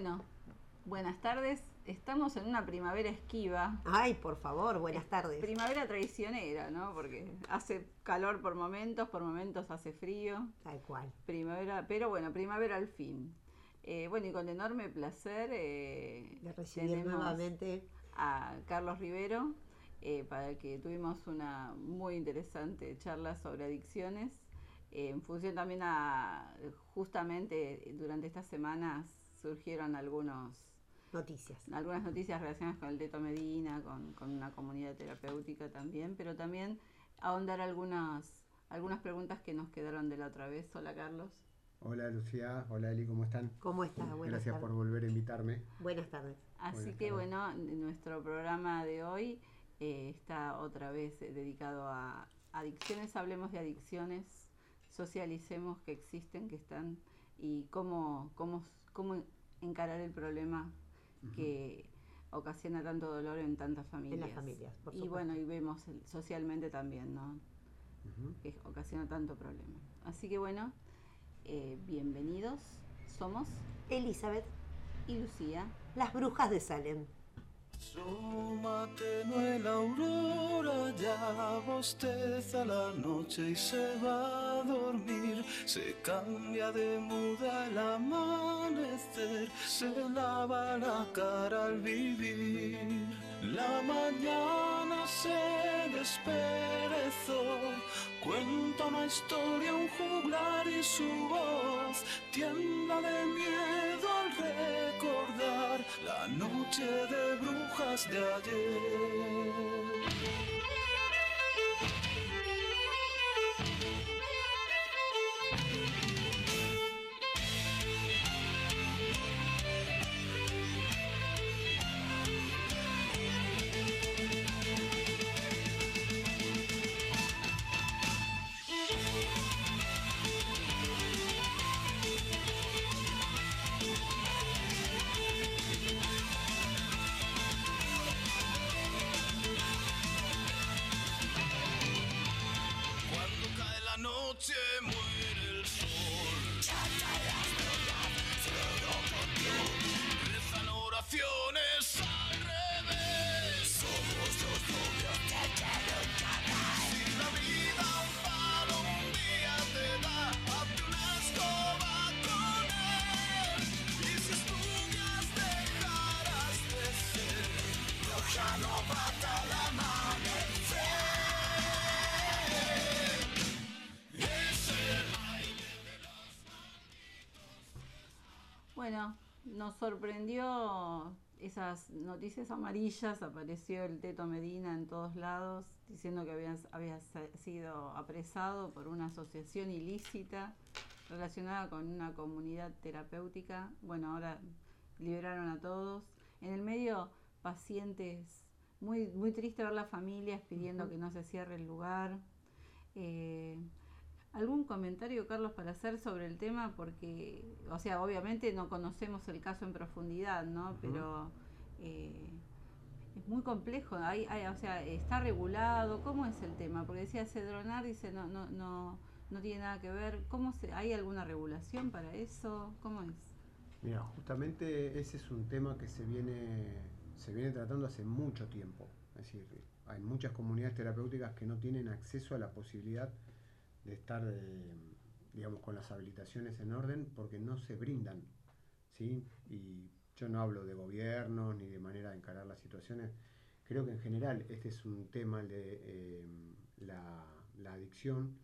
Bueno, buenas tardes. Estamos en una primavera esquiva. Ay, por favor, buenas tardes. Primavera traicionera, ¿no? Porque hace calor por momentos, por momentos hace frío. Tal cual. Primavera, pero bueno, primavera al fin. Eh, bueno, y con enorme placer eh, de recibir nuevamente a Carlos Rivero, eh, para el que tuvimos una muy interesante charla sobre adicciones. en función también a, justamente durante estas semanas surgieron algunos noticias. Algunas noticias relacionadas con el Teto Medina, con, con, una comunidad terapéutica también, pero también ahondar algunas, algunas preguntas que nos quedaron de la otra vez. Hola Carlos. Hola Lucía, hola Eli, ¿cómo están? ¿Cómo estás? Buenas Gracias por volver a invitarme. Buenas tardes. Así que bueno, nuestro programa de hoy eh, está otra vez dedicado a adicciones, hablemos de adicciones, socialicemos que existen, que están y cómo, cómo, cómo encarar el problema que ocasiona tanto dolor en tantas familias. En las familias, por Y bueno, y vemos socialmente también, ¿no? Que ocasiona tanto problema. Así que bueno, eh, bienvenidos. Somos Elizabeth y Lucía, las brujas de Salem. No la aurora, ya bosteza la noche y se va a dormir. Se cambia de muda el amanecer, se lava la cara al vivir. La mañana se desperezó Cuenta una historia, un juglar y su voz tiembla de miedo al la noche de brujas de ayer. Nos sorprendió esas noticias amarillas, apareció el Teto Medina en todos lados diciendo que había, había sido apresado por una asociación ilícita relacionada con una comunidad terapéutica. Bueno, ahora liberaron a todos. En el medio, pacientes, muy, muy triste ver las familias pidiendo que no se cierre el lugar. Eh, ¿Algún comentario, Carlos, para hacer sobre el tema? Porque, o sea, obviamente no conocemos el caso en profundidad, ¿no? Pero eh, es muy complejo. Hay, o sea, está regulado. ¿Cómo es el tema? Porque decía Cedronar, dice, no, no, no, no tiene nada que ver. ¿Cómo se, ¿Hay alguna regulación para eso? ¿Cómo es? Mira, justamente ese es un tema que se viene, se viene tratando hace mucho tiempo. Es decir, hay muchas comunidades terapéuticas que no tienen acceso a la posibilidad de estar, eh, digamos, con las habilitaciones en orden porque no se brindan, ¿sí? Y yo no hablo de gobierno ni de manera de encarar las situaciones. Creo que en general este es un tema de eh, la, la adicción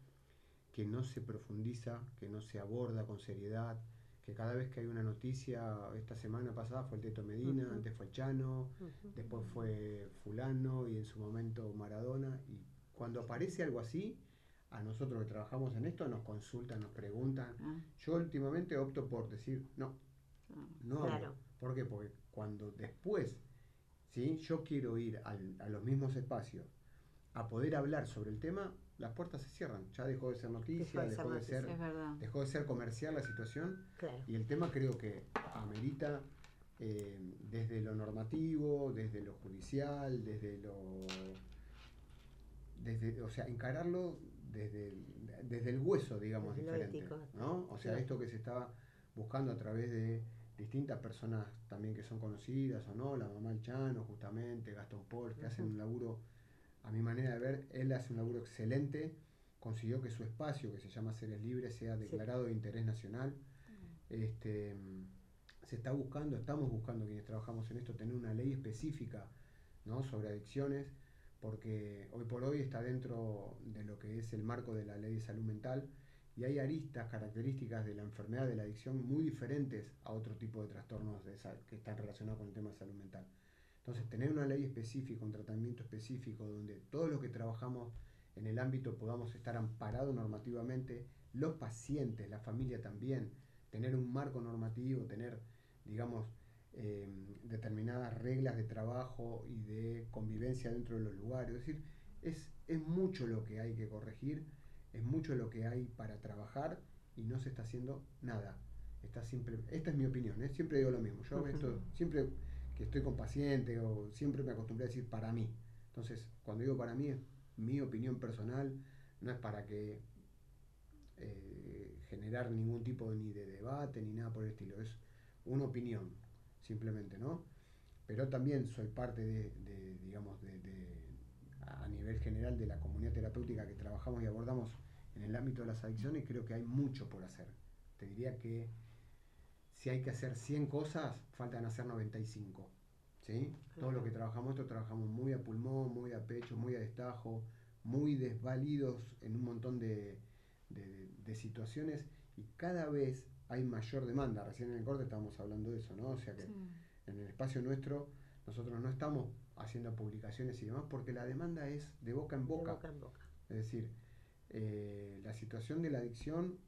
que no se profundiza, que no se aborda con seriedad, que cada vez que hay una noticia, esta semana pasada fue el Teto Medina, antes fue Chano, después fue fulano y en su momento Maradona, y cuando aparece algo así, a nosotros que trabajamos en esto nos consultan, nos preguntan. Ah. Yo últimamente opto por decir, no, ah. no hablo. ¿Por qué? Porque cuando después, ¿sí? yo quiero ir a los mismos espacios a poder hablar sobre el tema, las puertas se cierran. Ya dejó de ser noticia, dejó de, ser, dejó de ser comercial la situación. Y el tema creo que amerita eh, desde lo normativo, desde lo judicial, desde lo desde, o sea, encararlo desde el, desde el hueso, digamos, diferente. ¿no? O sea, esto que se estaba buscando a través de distintas personas también que son conocidas o no, la mamá El Chano justamente, Gastón Paul, que hacen un laburo, a mi manera de ver, él hace un laburo excelente, consiguió que su espacio, que se llama Seres Libres, sea declarado de interés nacional. Este, se está buscando, estamos buscando quienes trabajamos en esto, tener una ley específica ¿no? sobre adicciones, porque hoy por hoy está dentro de lo que es el marco de la ley de salud mental y hay aristas, características de la enfermedad de la adicción muy diferentes a otro tipo de trastornos que están relacionados con el tema de salud mental. Entonces, tener una ley específica, un tratamiento específico, donde todos los que trabajamos en el ámbito podamos estar amparados normativamente, los pacientes, la familia también, tener un marco normativo, tener, digamos, eh, determinadas reglas de trabajo y de convivencia dentro de los lugares. Es decir, es, es mucho lo que hay que corregir, es mucho lo que hay para trabajar y no se está haciendo nada. Está siempre, esta es mi opinión, ¿eh? siempre digo lo mismo. Yo esto, siempre que estoy con pacientes o siempre me acostumbré a decir para mí. Entonces, cuando digo para mí es mi opinión personal, no es para que eh, generar ningún tipo ni de debate ni nada por el estilo, es una opinión simplemente, ¿no? Pero también soy parte de, digamos, de, a nivel general de la comunidad terapéutica que trabajamos y abordamos en el ámbito de las adicciones creo que hay mucho por hacer. Te diría que si hay que hacer 100 cosas, faltan hacer 95. ¿sí? Todo lo que trabajamos, esto trabajamos muy a pulmón, muy a pecho, muy a destajo, muy desvalidos en un montón de, de situaciones y cada vez hay mayor demanda. Recién en el corte estábamos hablando de eso, ¿no? O sea que en el espacio nuestro nosotros no estamos haciendo publicaciones y demás porque la demanda es de boca en boca. boca, en boca. Es decir, eh, la situación de la adicción,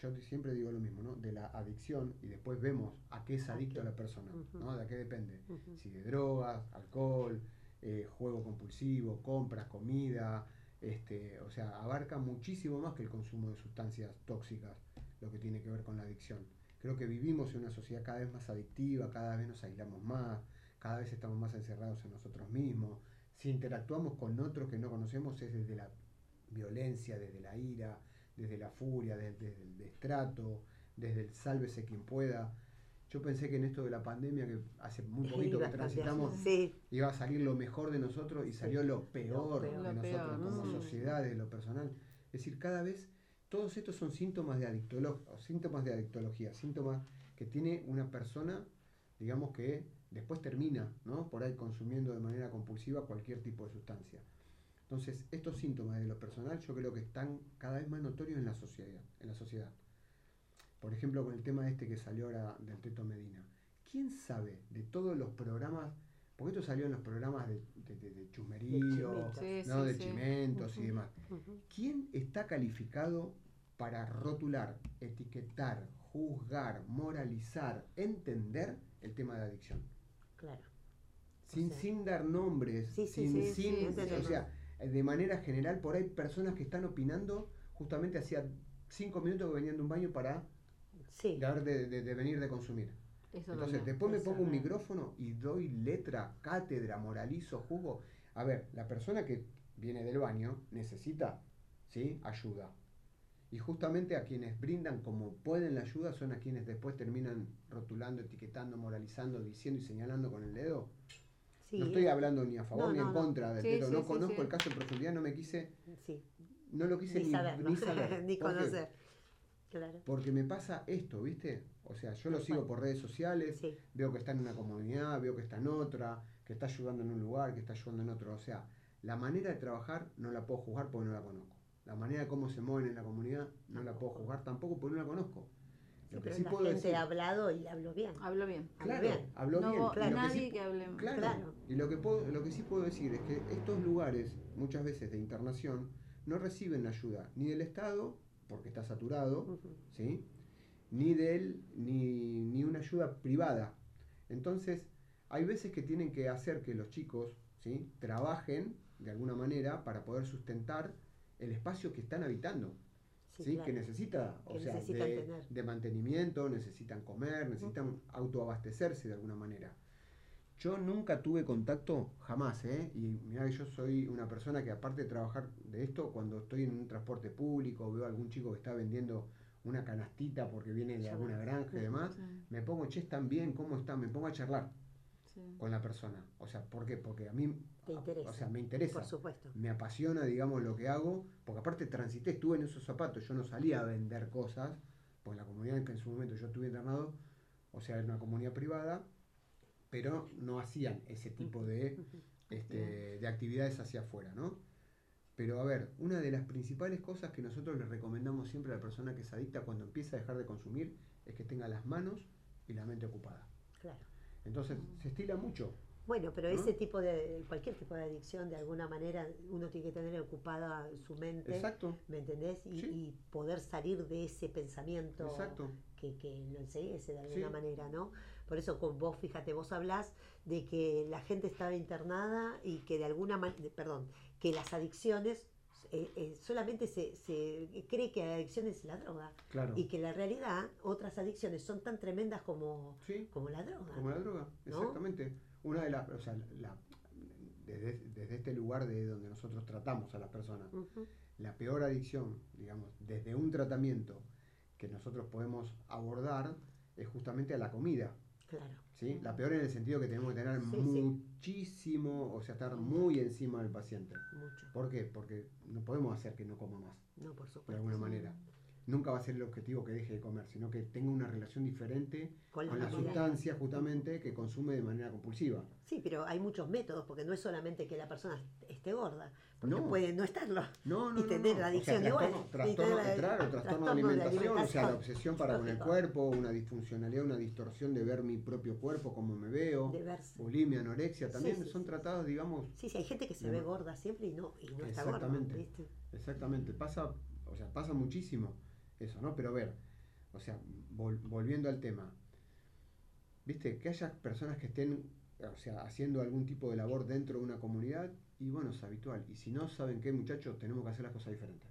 yo siempre digo lo mismo, ¿no? De la adicción y después vemos a qué es adicto la persona, ¿no? De qué depende. Si de drogas, alcohol, eh, juego compulsivo, compras, comida, este, o sea, abarca muchísimo más que el consumo de sustancias tóxicas lo que tiene que ver con la adicción. Creo que vivimos en una sociedad cada vez más adictiva, cada vez nos aislamos más, cada vez estamos más encerrados en nosotros mismos. Si interactuamos con otros que no conocemos es desde la violencia, desde la ira, desde la furia, desde, el destrato, desde el sálvese quien pueda. Yo pensé que en esto de la pandemia, que hace muy poquito que transitamos, iba a salir lo mejor de nosotros y salió lo peor, de nosotros como sociedad, de lo personal. Es decir, cada vez todos estos son síntomas de, síntomas de adictología, síntomas que tiene una persona, digamos que después termina, ¿no? Por ahí consumiendo de manera compulsiva cualquier tipo de sustancia. Entonces, estos síntomas de lo personal yo creo que están cada vez más notorios en la sociedad. En la sociedad. Por ejemplo, con el tema este que salió ahora del Teto Medina. ¿Quién sabe de todos los programas? Porque esto salió en los programas de, de, chusmerío, de, chimentos y demás. ¿Quién está calificado para rotular, etiquetar, juzgar, moralizar, entender el tema de adicción. Claro. Sin, sin dar nombres, sin, sin o sea, de manera general, por ahí personas que están opinando, justamente hacía cinco minutos que venían de un baño para de, de, venir de consumir. Entonces, después me pongo un micrófono y doy letra, cátedra, moralizo, juzgo. A ver, la persona que viene del baño necesita ¿sí? ayuda y justamente a quienes brindan como pueden la ayuda son a quienes después terminan rotulando, etiquetando, moralizando, diciendo y señalando con el dedo. no estoy hablando ni a favor ni en contra del dedo. no conozco el caso en profundidad, no me quise. No lo quise ni, saber, ni, conocer. Porque me pasa esto, ¿viste? O sea, yo lo sigo por redes sociales, veo que está en una comunidad, veo que está en otra, que está ayudando en un lugar, que está ayudando en otro. O sea, la manera de trabajar no la puedo juzgar porque no la conozco la manera de cómo se mueven en la comunidad no la puedo juzgar tampoco porque no la conozco. Lo que sí puedo gente ha hablado y habló bien. Habló bien. Claro, bien. habló no bien. Claro. nadie que, hable claro, claro. Y lo que, puedo, lo que sí puedo decir es que estos lugares, muchas veces de internación, no reciben ayuda ni del Estado, porque está saturado, ¿sí? ni de él, ni, ni una ayuda privada. Entonces, hay veces que tienen que hacer que los chicos ¿sí? trabajen de alguna manera para poder sustentar el espacio que están habitando. Sí, que necesita, o sea, de, mantenimiento, necesitan comer, necesitan autoabastecerse de alguna manera. Yo nunca tuve contacto, jamás, ¿eh? Y mira que yo soy una persona que aparte de trabajar de esto, cuando estoy en un transporte público, veo a algún chico que está vendiendo una canastita porque viene de alguna granja y demás, me pongo, che, están bien, ¿cómo están? Me pongo a charlar con la persona. O sea, ¿por qué? Porque a mí, o sea, me interesa. Por supuesto. Me apasiona, digamos, lo que hago, porque aparte transité, estuve en esos zapatos, yo no salía a vender cosas, porque la comunidad en que en su momento yo estuve internado, o sea, era una comunidad privada, pero no hacían ese tipo de, este, de actividades hacia afuera, ¿no? Pero a ver, una de las principales cosas que nosotros le recomendamos siempre a la persona que es adicta cuando empieza a dejar de consumir es que tenga las manos y la mente ocupada. Claro. Entonces, se estila mucho. Bueno, pero ese tipo de, cualquier tipo de adicción, de alguna manera, uno tiene que tener ocupada su mente. Exacto. ¿Me entendés? Y, poder salir de ese pensamiento Exacto. que, que lo enseguece de alguna manera, ¿no? Por eso con vos, fíjate, vos hablás de que la gente estaba internada y que de alguna manera, perdón, que las adicciones eh, eh, solamente se, se, cree que la adicción es la droga. Y que la realidad, otras adicciones son tan tremendas como, como la droga. Como la droga, exactamente. Una de las, o sea, desde, desde, este lugar de donde nosotros tratamos a las personas, la peor adicción, digamos, desde un tratamiento que nosotros podemos abordar es justamente a la comida. Claro. ¿sí? La peor en el sentido que tenemos que tener muchísimo, o sea, estar muy encima del paciente. Mucho. ¿Por qué? Porque no podemos hacer que no coma más. No, por supuesto. De alguna manera. Nunca va a ser el objetivo que deje de comer, sino que tenga una relación diferente con, la, sustancia justamente que consume de manera compulsiva. Sí, pero hay muchos métodos, porque no es solamente que la persona esté gorda, no. puede no estarlo no, no, y tener la adicción o trastorno, Trastorno, claro, trastorno, de, alimentación, o sea, la obsesión para con el cuerpo, una disfuncionalidad, una distorsión de ver mi propio cuerpo, cómo me veo, bulimia, anorexia, también son tratados, digamos... Sí, sí, hay gente que se ve gorda siempre y no, y no está gorda. Exactamente, exactamente, pasa, o sea, pasa muchísimo eso, ¿no? Pero a ver, o sea, volviendo al tema, ¿viste? Que haya personas que estén, o sea, haciendo algún tipo de labor dentro de una comunidad y bueno, es habitual. Y si no, ¿saben qué, muchachos? Tenemos que hacer las cosas diferentes.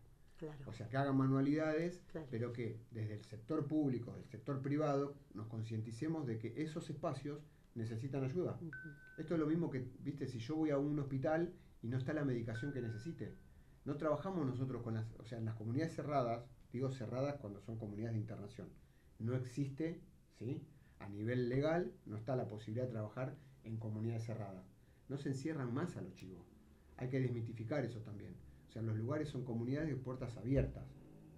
O sea, que hagan manualidades, pero que desde el sector público, del sector privado, nos concienticemos de que esos espacios necesitan ayuda. Esto es lo mismo que, viste, si yo voy a un hospital y no está la medicación que necesite. No trabajamos nosotros con las, o sea, en las comunidades cerradas, digo cerradas cuando son comunidades de internación. No existe, ¿sí? A nivel legal, no está la posibilidad de trabajar en comunidades cerradas. No se encierran más a los chivos hay que desmitificar eso también. O sea, los lugares son comunidades de puertas abiertas,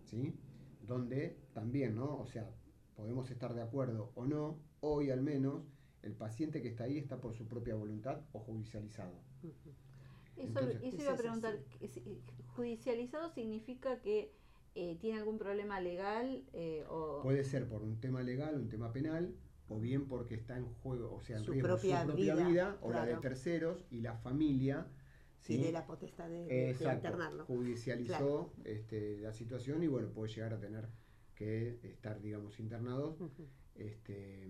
¿sí? Donde también, ¿no? O sea, podemos estar de acuerdo o no, hoy al menos, el paciente que está ahí está por su propia voluntad o judicializado. Eso, iba a preguntar, ¿judicializado significa que eh, tiene algún problema legal? Eh, o... Puede ser por un tema legal, un tema penal, o bien porque está en juego, o sea, en su propia su propia vida, o la de terceros y la familia tiene la potestad de, internarlo. Judicializó este, la situación y bueno, puede llegar a tener que estar, digamos, internados este,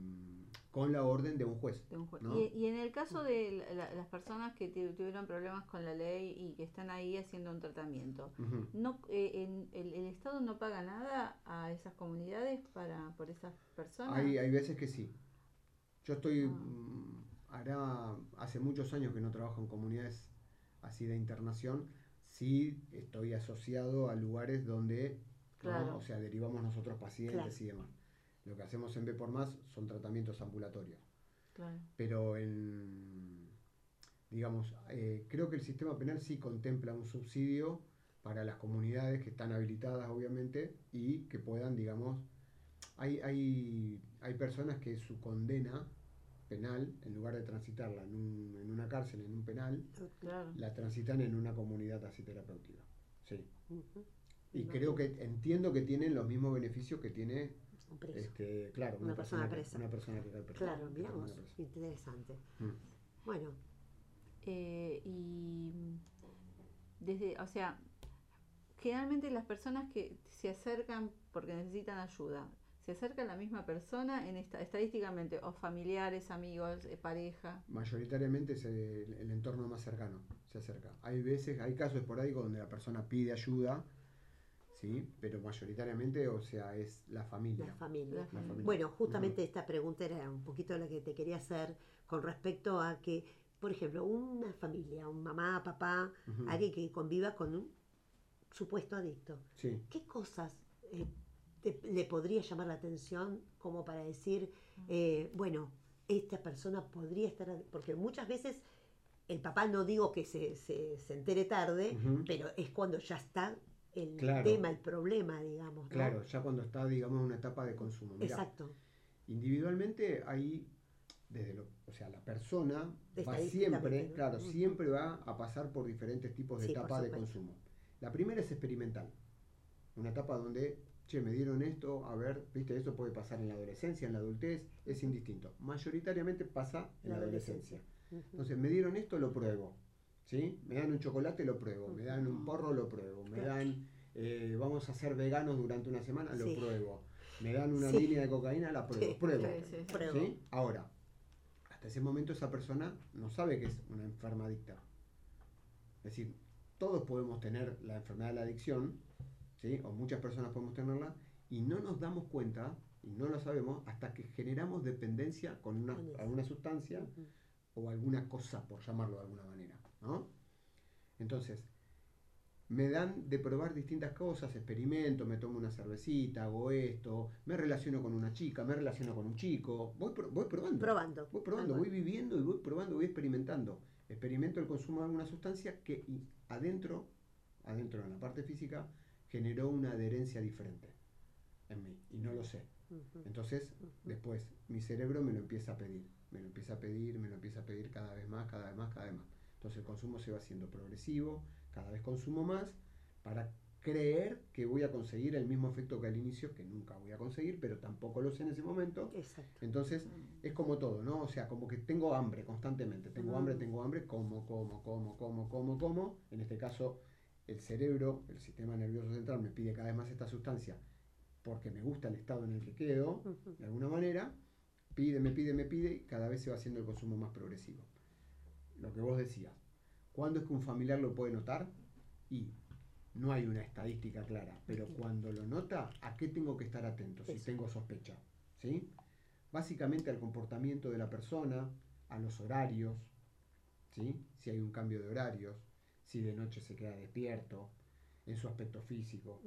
con la orden de un juez. ¿Y, en el caso de las personas que tuvieron problemas con la ley y que están ahí haciendo un tratamiento, no, eh, el, Estado no paga nada a esas comunidades para por esas personas? Hay, hay veces que sí. Yo estoy, ah. mm, hará, hace muchos años que no trabajo en comunidades así de internación, sí estoy asociado a lugares donde, o sea, derivamos nosotros pacientes y demás. Lo que hacemos en B por Más son tratamientos ambulatorios. Pero en, digamos, eh, creo que el sistema penal sí contempla un subsidio para las comunidades que están habilitadas, obviamente, y que puedan, digamos, hay, hay, hay personas que su condena penal, en lugar de transitarla en, un, en una cárcel, en un penal, la transitan en una comunidad así terapéutica. Sí. Y creo que entiendo que tienen los mismos beneficios que tiene este, claro, una, persona, presa. Una persona que Claro, digamos, interesante. Mm. Bueno. Eh, y desde, o sea, generalmente las personas que se acercan porque necesitan ayuda, se acerca a la misma persona en esta, estadísticamente, o familiares, amigos, eh, pareja. Mayoritariamente es el, entorno más cercano, se acerca. Hay veces, hay casos esporádicos donde la persona pide ayuda, ¿sí? Pero mayoritariamente, o sea, es la familia. La familia. Bueno, justamente esta pregunta era un poquito la que te quería hacer con respecto a que, por ejemplo, una familia, un mamá, papá, alguien que conviva con un supuesto adicto. Sí. ¿Qué cosas... Eh, te- le podría llamar la atención como para decir, eh, bueno, esta persona podría estar, porque muchas veces el papá no digo que se, se, se entere tarde, pero es cuando ya está el Claro. tema, el problema, digamos. ¿no? Claro, ya cuando está, digamos, en una etapa de consumo. Mirá, Exacto. individualmente hay, desde lo, o sea, la persona va siempre, claro, Ujú. siempre va a pasar por diferentes tipos de Sí, etapas de consumo. La primera es experimental. Una etapa donde, che, me dieron esto, a ver, viste, eso puede pasar en la adolescencia, en la adultez, es indistinto. Mayoritariamente pasa en la, La adolescencia. Entonces, me dieron esto, lo pruebo. ¿Sí? Me dan un chocolate, lo pruebo. Me dan un porro, lo pruebo. Me dan, eh, vamos a ser veganos durante una semana, lo Sí. pruebo. Me dan una Sí. línea de cocaína, la pruebo. Sí. Pruebo. Sí, sí, sí. Pruebo. ¿Sí? Ahora, hasta ese momento esa persona no sabe que es una enferma adicta. Es decir, todos podemos tener la enfermedad de la adicción, ¿sí? o muchas personas podemos tenerla, y no nos damos cuenta, y no lo sabemos, hasta que generamos dependencia con una, alguna sustancia o alguna cosa, por llamarlo de alguna manera. ¿No? Entonces, me dan de probar distintas cosas, experimento, me tomo una cervecita, hago esto, me relaciono con una chica, me relaciono con un chico, voy, pro- voy probando. Probando. Voy probando, voy viviendo y voy probando, voy experimentando. Experimento el consumo de alguna sustancia que adentro, adentro en la parte física, generó una adherencia diferente en mí y no lo sé. Entonces, después mi cerebro me lo empieza a pedir, me lo empieza a pedir, me lo empieza a pedir cada vez más, cada vez más, cada vez más. Entonces el consumo se va haciendo progresivo, cada vez consumo más para creer que voy a conseguir el mismo efecto que al inicio, que nunca voy a conseguir, pero tampoco lo sé en ese momento. Exacto. Entonces es como todo, ¿no? O sea, como que tengo hambre constantemente, tengo Mm. hambre, tengo hambre, como, como, como, como, como, como. En este caso, el cerebro, el sistema nervioso central me pide cada vez más esta sustancia porque me gusta el estado en el que quedo, de alguna manera, pide, me pide, me pide, y cada vez se va haciendo el consumo más progresivo. Lo que vos decías, ¿cuándo es que un familiar lo puede notar? Y no hay una estadística clara, pero cuando lo nota, ¿a qué tengo que estar atento si tengo sospecha? ¿Sí? Básicamente al comportamiento de la persona, a los horarios, ¿sí? si hay un cambio de horarios, si de noche se queda despierto, en su aspecto físico,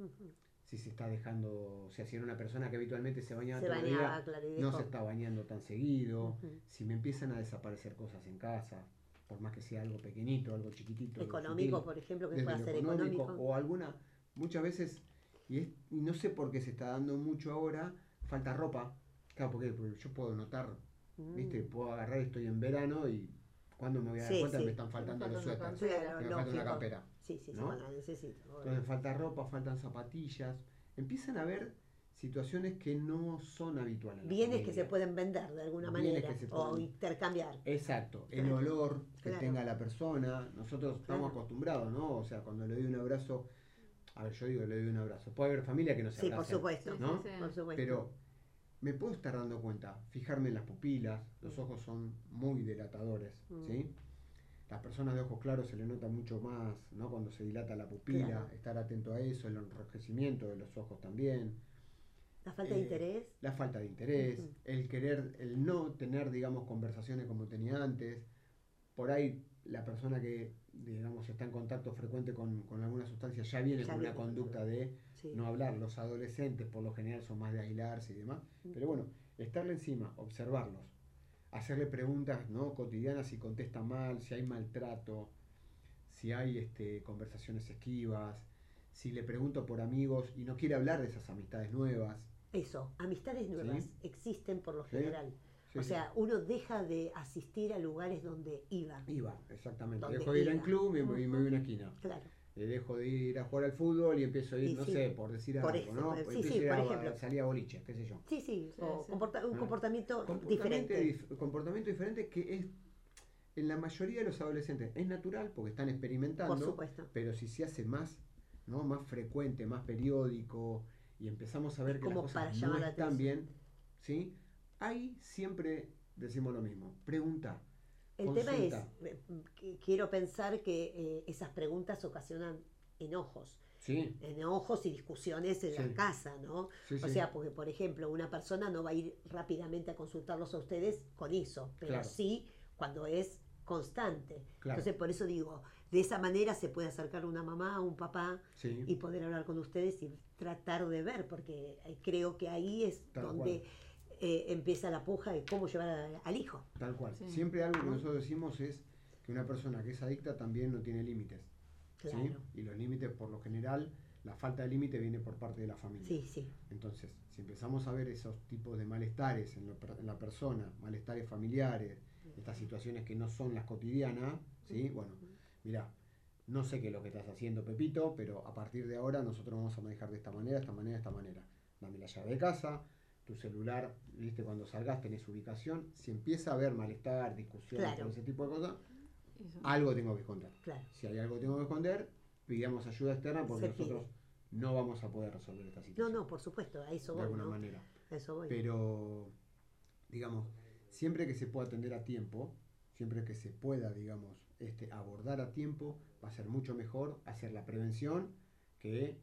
si se está dejando, o sea, si era una persona que habitualmente se bañaba Se todo bañaba, día, claro, y no se está bañando tan seguido, si me empiezan a desaparecer cosas en casa, por más que sea algo pequeñito, algo chiquitito, Económico, sutil, por ejemplo, que pueda ser económico, económico. o alguna, muchas veces, y, es- y no sé por qué se está dando mucho ahora, falta ropa, claro, porque, porque yo puedo notar, Mm. viste, puedo agarrar, estoy en verano y cuando me voy a dar Sí, cuenta sí. me están faltando Me los suéteres, me falta una lógico. campera. Sí, sí, sí, ¿no? bueno, la necesito. Entonces falta ropa, faltan zapatillas. Empiezan a haber situaciones que no son habituales. Bienes que se pueden vender de alguna Bienes manera o pueden- intercambiar. Exacto, el Claro. olor que Claro. tenga la persona. Nosotros estamos acostumbrados, ¿no? O sea, cuando le doy un abrazo, a ver, yo digo, le doy un abrazo. Puede haber familia que no se Sí, por supuesto. ¿no? sí, sí. Por supuesto. Pero me puedo estar dando cuenta, fijarme en las pupilas, los Mm. ojos son muy dilatadores, Mm. ¿sí? Las personas de ojos claros se le nota mucho más, ¿no? Cuando se dilata la pupila, estar atento a eso, el enrojecimiento de los ojos también, la falta de eh, interés. la falta de interés, el querer, el no tener, digamos, conversaciones como tenía antes. Por ahí la persona que, digamos, está en contacto frecuente con, con alguna sustancia ya viene Ya con una viene, conducta de Sí. no hablar. Los adolescentes por lo general son más de aislarse y demás. Pero bueno, estarle encima, observarlos, hacerle preguntas ¿no? cotidianas si contesta mal, si hay maltrato, si hay este, conversaciones esquivas, si le pregunto por amigos y no quiere hablar de esas amistades nuevas. Eso, amistades nuevas existen por lo general. Sí, o sí. sea, uno deja de asistir a lugares donde iba. Iba, exactamente. Donde Dejo de ir al club y me, y me voy a una esquina. Claro. Eh, dejo de ir a jugar al fútbol y empiezo a ir, no sé, por decir por algo, eso, ¿no? sí, Empiezo ir por a- ejemplo. salir a boliche, qué sé yo. Sí, sí, Sí, o comporta- un comportamiento, diferente. dif- comportamiento diferente que es en la mayoría de los adolescentes es natural porque están experimentando, Por supuesto. pero si se hace más, ¿no? más frecuente, más periódico y empezamos a ver que las como cosas para no la están bien, ¿sí? Ahí siempre decimos lo mismo, pregunta. El tema es, eh, quiero pensar que eh, esas preguntas ocasionan enojos, Sí, enojos y discusiones en Sí. la casa, ¿no? sí, O sea, porque por ejemplo, una persona no va a ir rápidamente a consultarlos a ustedes con eso, pero Claro. sí cuando es constante. Claro. Entonces, por eso digo, de esa manera se puede acercar una mamá, un papá y poder hablar con ustedes y tratar de ver, porque eh, creo que ahí es Tal donde eh, empieza la puja de cómo llevar al, al hijo. Tal cual. Sí. Siempre algo que ¿No? nosotros decimos es que una persona que es adicta también no tiene límites. ¿sí? Claro. Y los límites, por lo general, la falta de límite viene por parte de la familia. Sí, sí. Entonces, si empezamos a ver esos tipos de malestares en, lo per- en la persona, malestares familiares, estas situaciones que no son las cotidianas, ¿sí? Bueno, mira, no sé qué es lo que estás haciendo, Pepito, pero a partir de ahora nosotros vamos a manejar de esta manera, esta manera, esta manera. Dame la llave de casa, tu celular, viste, cuando salgas tenés ubicación. Si empieza a haber malestar, discusión, Claro. todo ese tipo de cosas, Eso. algo tengo que esconder. Claro. Si hay algo que tengo que esconder, pidamos ayuda externa porque Se pide. nosotros no vamos a poder resolver esta No, situación no, por supuesto, a eso de voy, alguna ¿no? manera. A eso voy. Pero, digamos, siempre que se pueda atender a tiempo, siempre que se pueda, digamos, este, abordar a tiempo, va a ser mucho mejor hacer la prevención que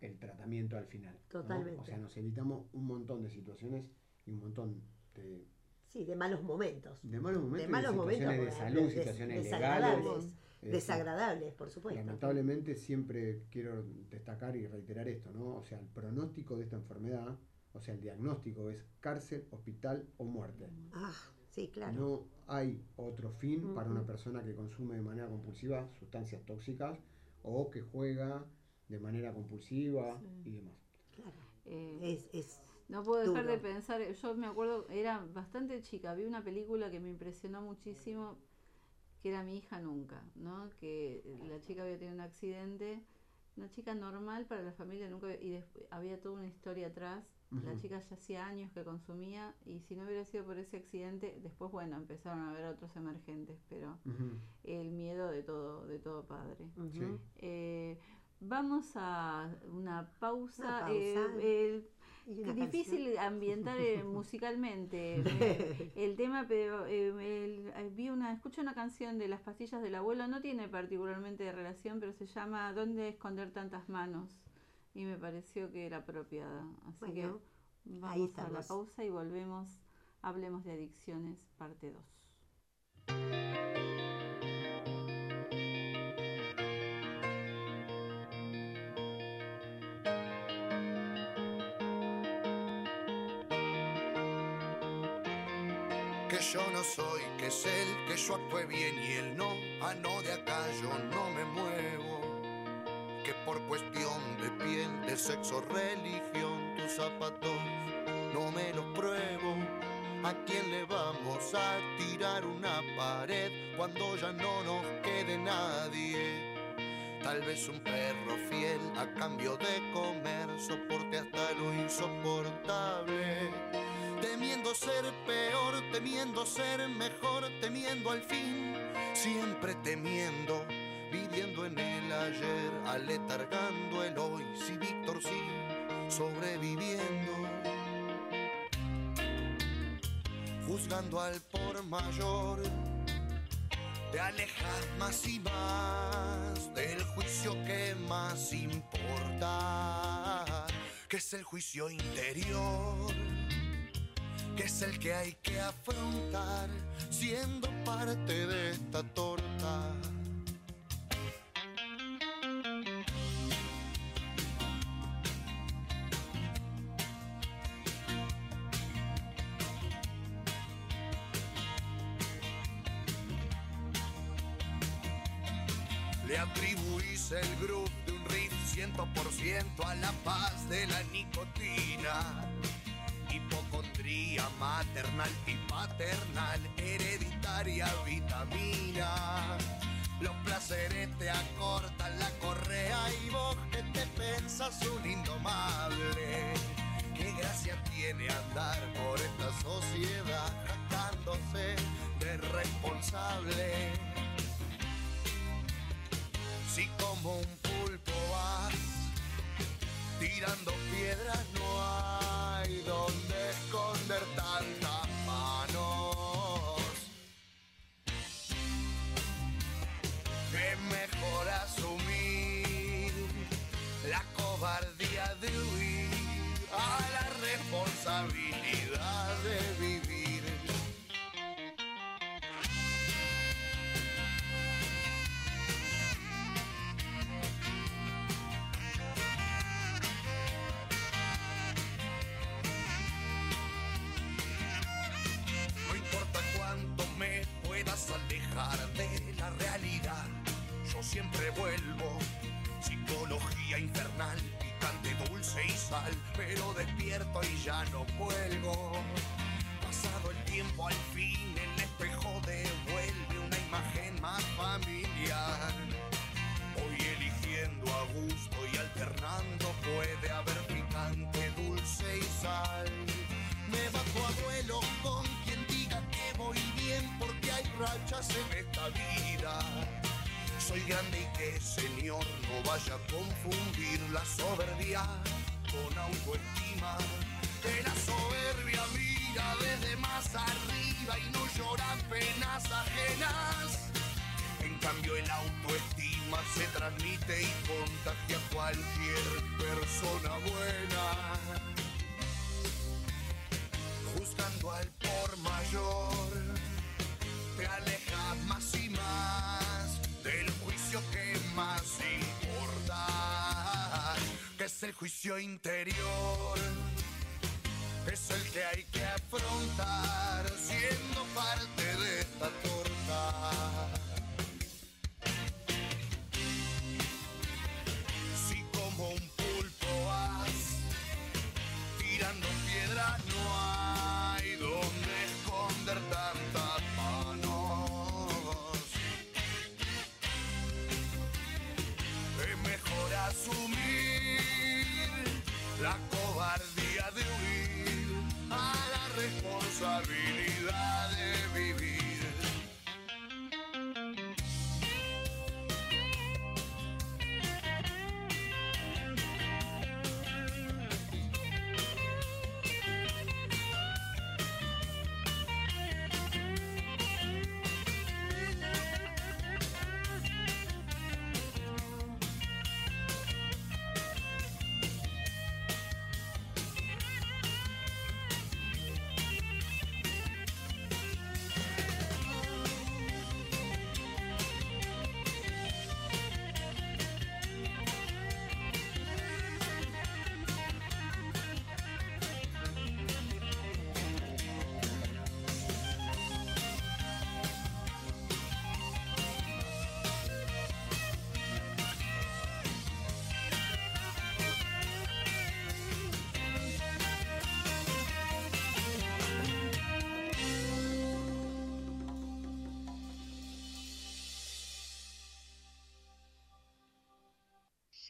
el tratamiento al final. ¿no? Totalmente. O sea, nos evitamos un montón de situaciones y un montón de, Sí, de malos momentos. de malos momentos, de malos momentos. situaciones de porque salud, des- situaciones desagradables. legales. eh, Desagradables, por supuesto. Lamentablemente siempre quiero destacar y reiterar esto, ¿no? O sea, el pronóstico de esta enfermedad, o sea, el diagnóstico es cárcel, hospital o muerte. Ah, sí, claro. No hay otro fin para una persona que consume de manera compulsiva sustancias tóxicas o que juega de manera compulsiva Sí. y demás. Claro. Eh, Es, es, No puedo dejar de pensar, yo me acuerdo, era bastante chica, vi una película que me impresionó muchísimo, que era Mi hija nunca, ¿no? Que la chica había tenido un accidente, una chica normal para la familia, nunca había- y después había toda una historia atrás. La chica ya hacía años que consumía y si no hubiera sido por ese accidente, después bueno, empezaron a haber otros emergentes, pero el miedo de todo, de todo padre. Eh, vamos a una pausa. Una pausa. eh, el- difícil ambientar eh, musicalmente me- el tema, pero eh, el- eh, vi una, escucho una canción de Las pastillas del abuelo, no tiene particularmente relación, pero se llama ¿Dónde esconder tantas manos? Y me pareció que era apropiada. Así Bueno, que ahí vamos a la pausa y volvemos. Hablemos de adicciones, parte 2. que yo no soy, que es él, que yo actúe bien y él no, ah no, de acá yo no me muevo, por cuestión de piel, de sexo, religión, tus zapatos no me los pruebo. ¿A quién le vamos a tirar una pared cuando ya no nos quede nadie? Tal vez un perro fiel a cambio de comer soporte hasta lo insoportable. Temiendo ser peor, temiendo ser mejor, temiendo al fin, siempre temiendo, viviendo en el ayer, aletargando el hoy, si Víctor sí, sobreviviendo. Juzgando al por mayor, te alejas más y más del juicio que más importa, que es el juicio interior, que es el que hay que afrontar siendo parte de esta torta. El groove de un riff 100% a la paz de la nicotina. Hipocondría maternal y paternal, hereditaria vitamina. Los placeres te acortan la correa y vos que te pensas un indomable. Qué gracia tiene andar por esta sociedad jactándose de responsable. Si como un pulpo vas tirando piedras, no hay donde esconder de la realidad. Yo siempre vuelvo, psicología infernal, picante, dulce y sal, pero despierto y ya no cuelgo. Pasado el tiempo al fin el espejo devuelve una imagen más familiar. Hoy eligiendo a gusto y alternando puede haber picante, dulce y sal. Me bajo a duelo con quien diga que voy bien rachas en esta vida. Soy grande y que señor no vaya a confundir la soberbia con autoestima. Que la soberbia mira desde más arriba y no llora penas ajenas. En cambio el autoestima se transmite y contagia a cualquier persona buena. Juzgando al por mayor, te alejas más y más del juicio que más importa, que es el juicio interior. Es el que hay que afrontar siendo parte de esta torta.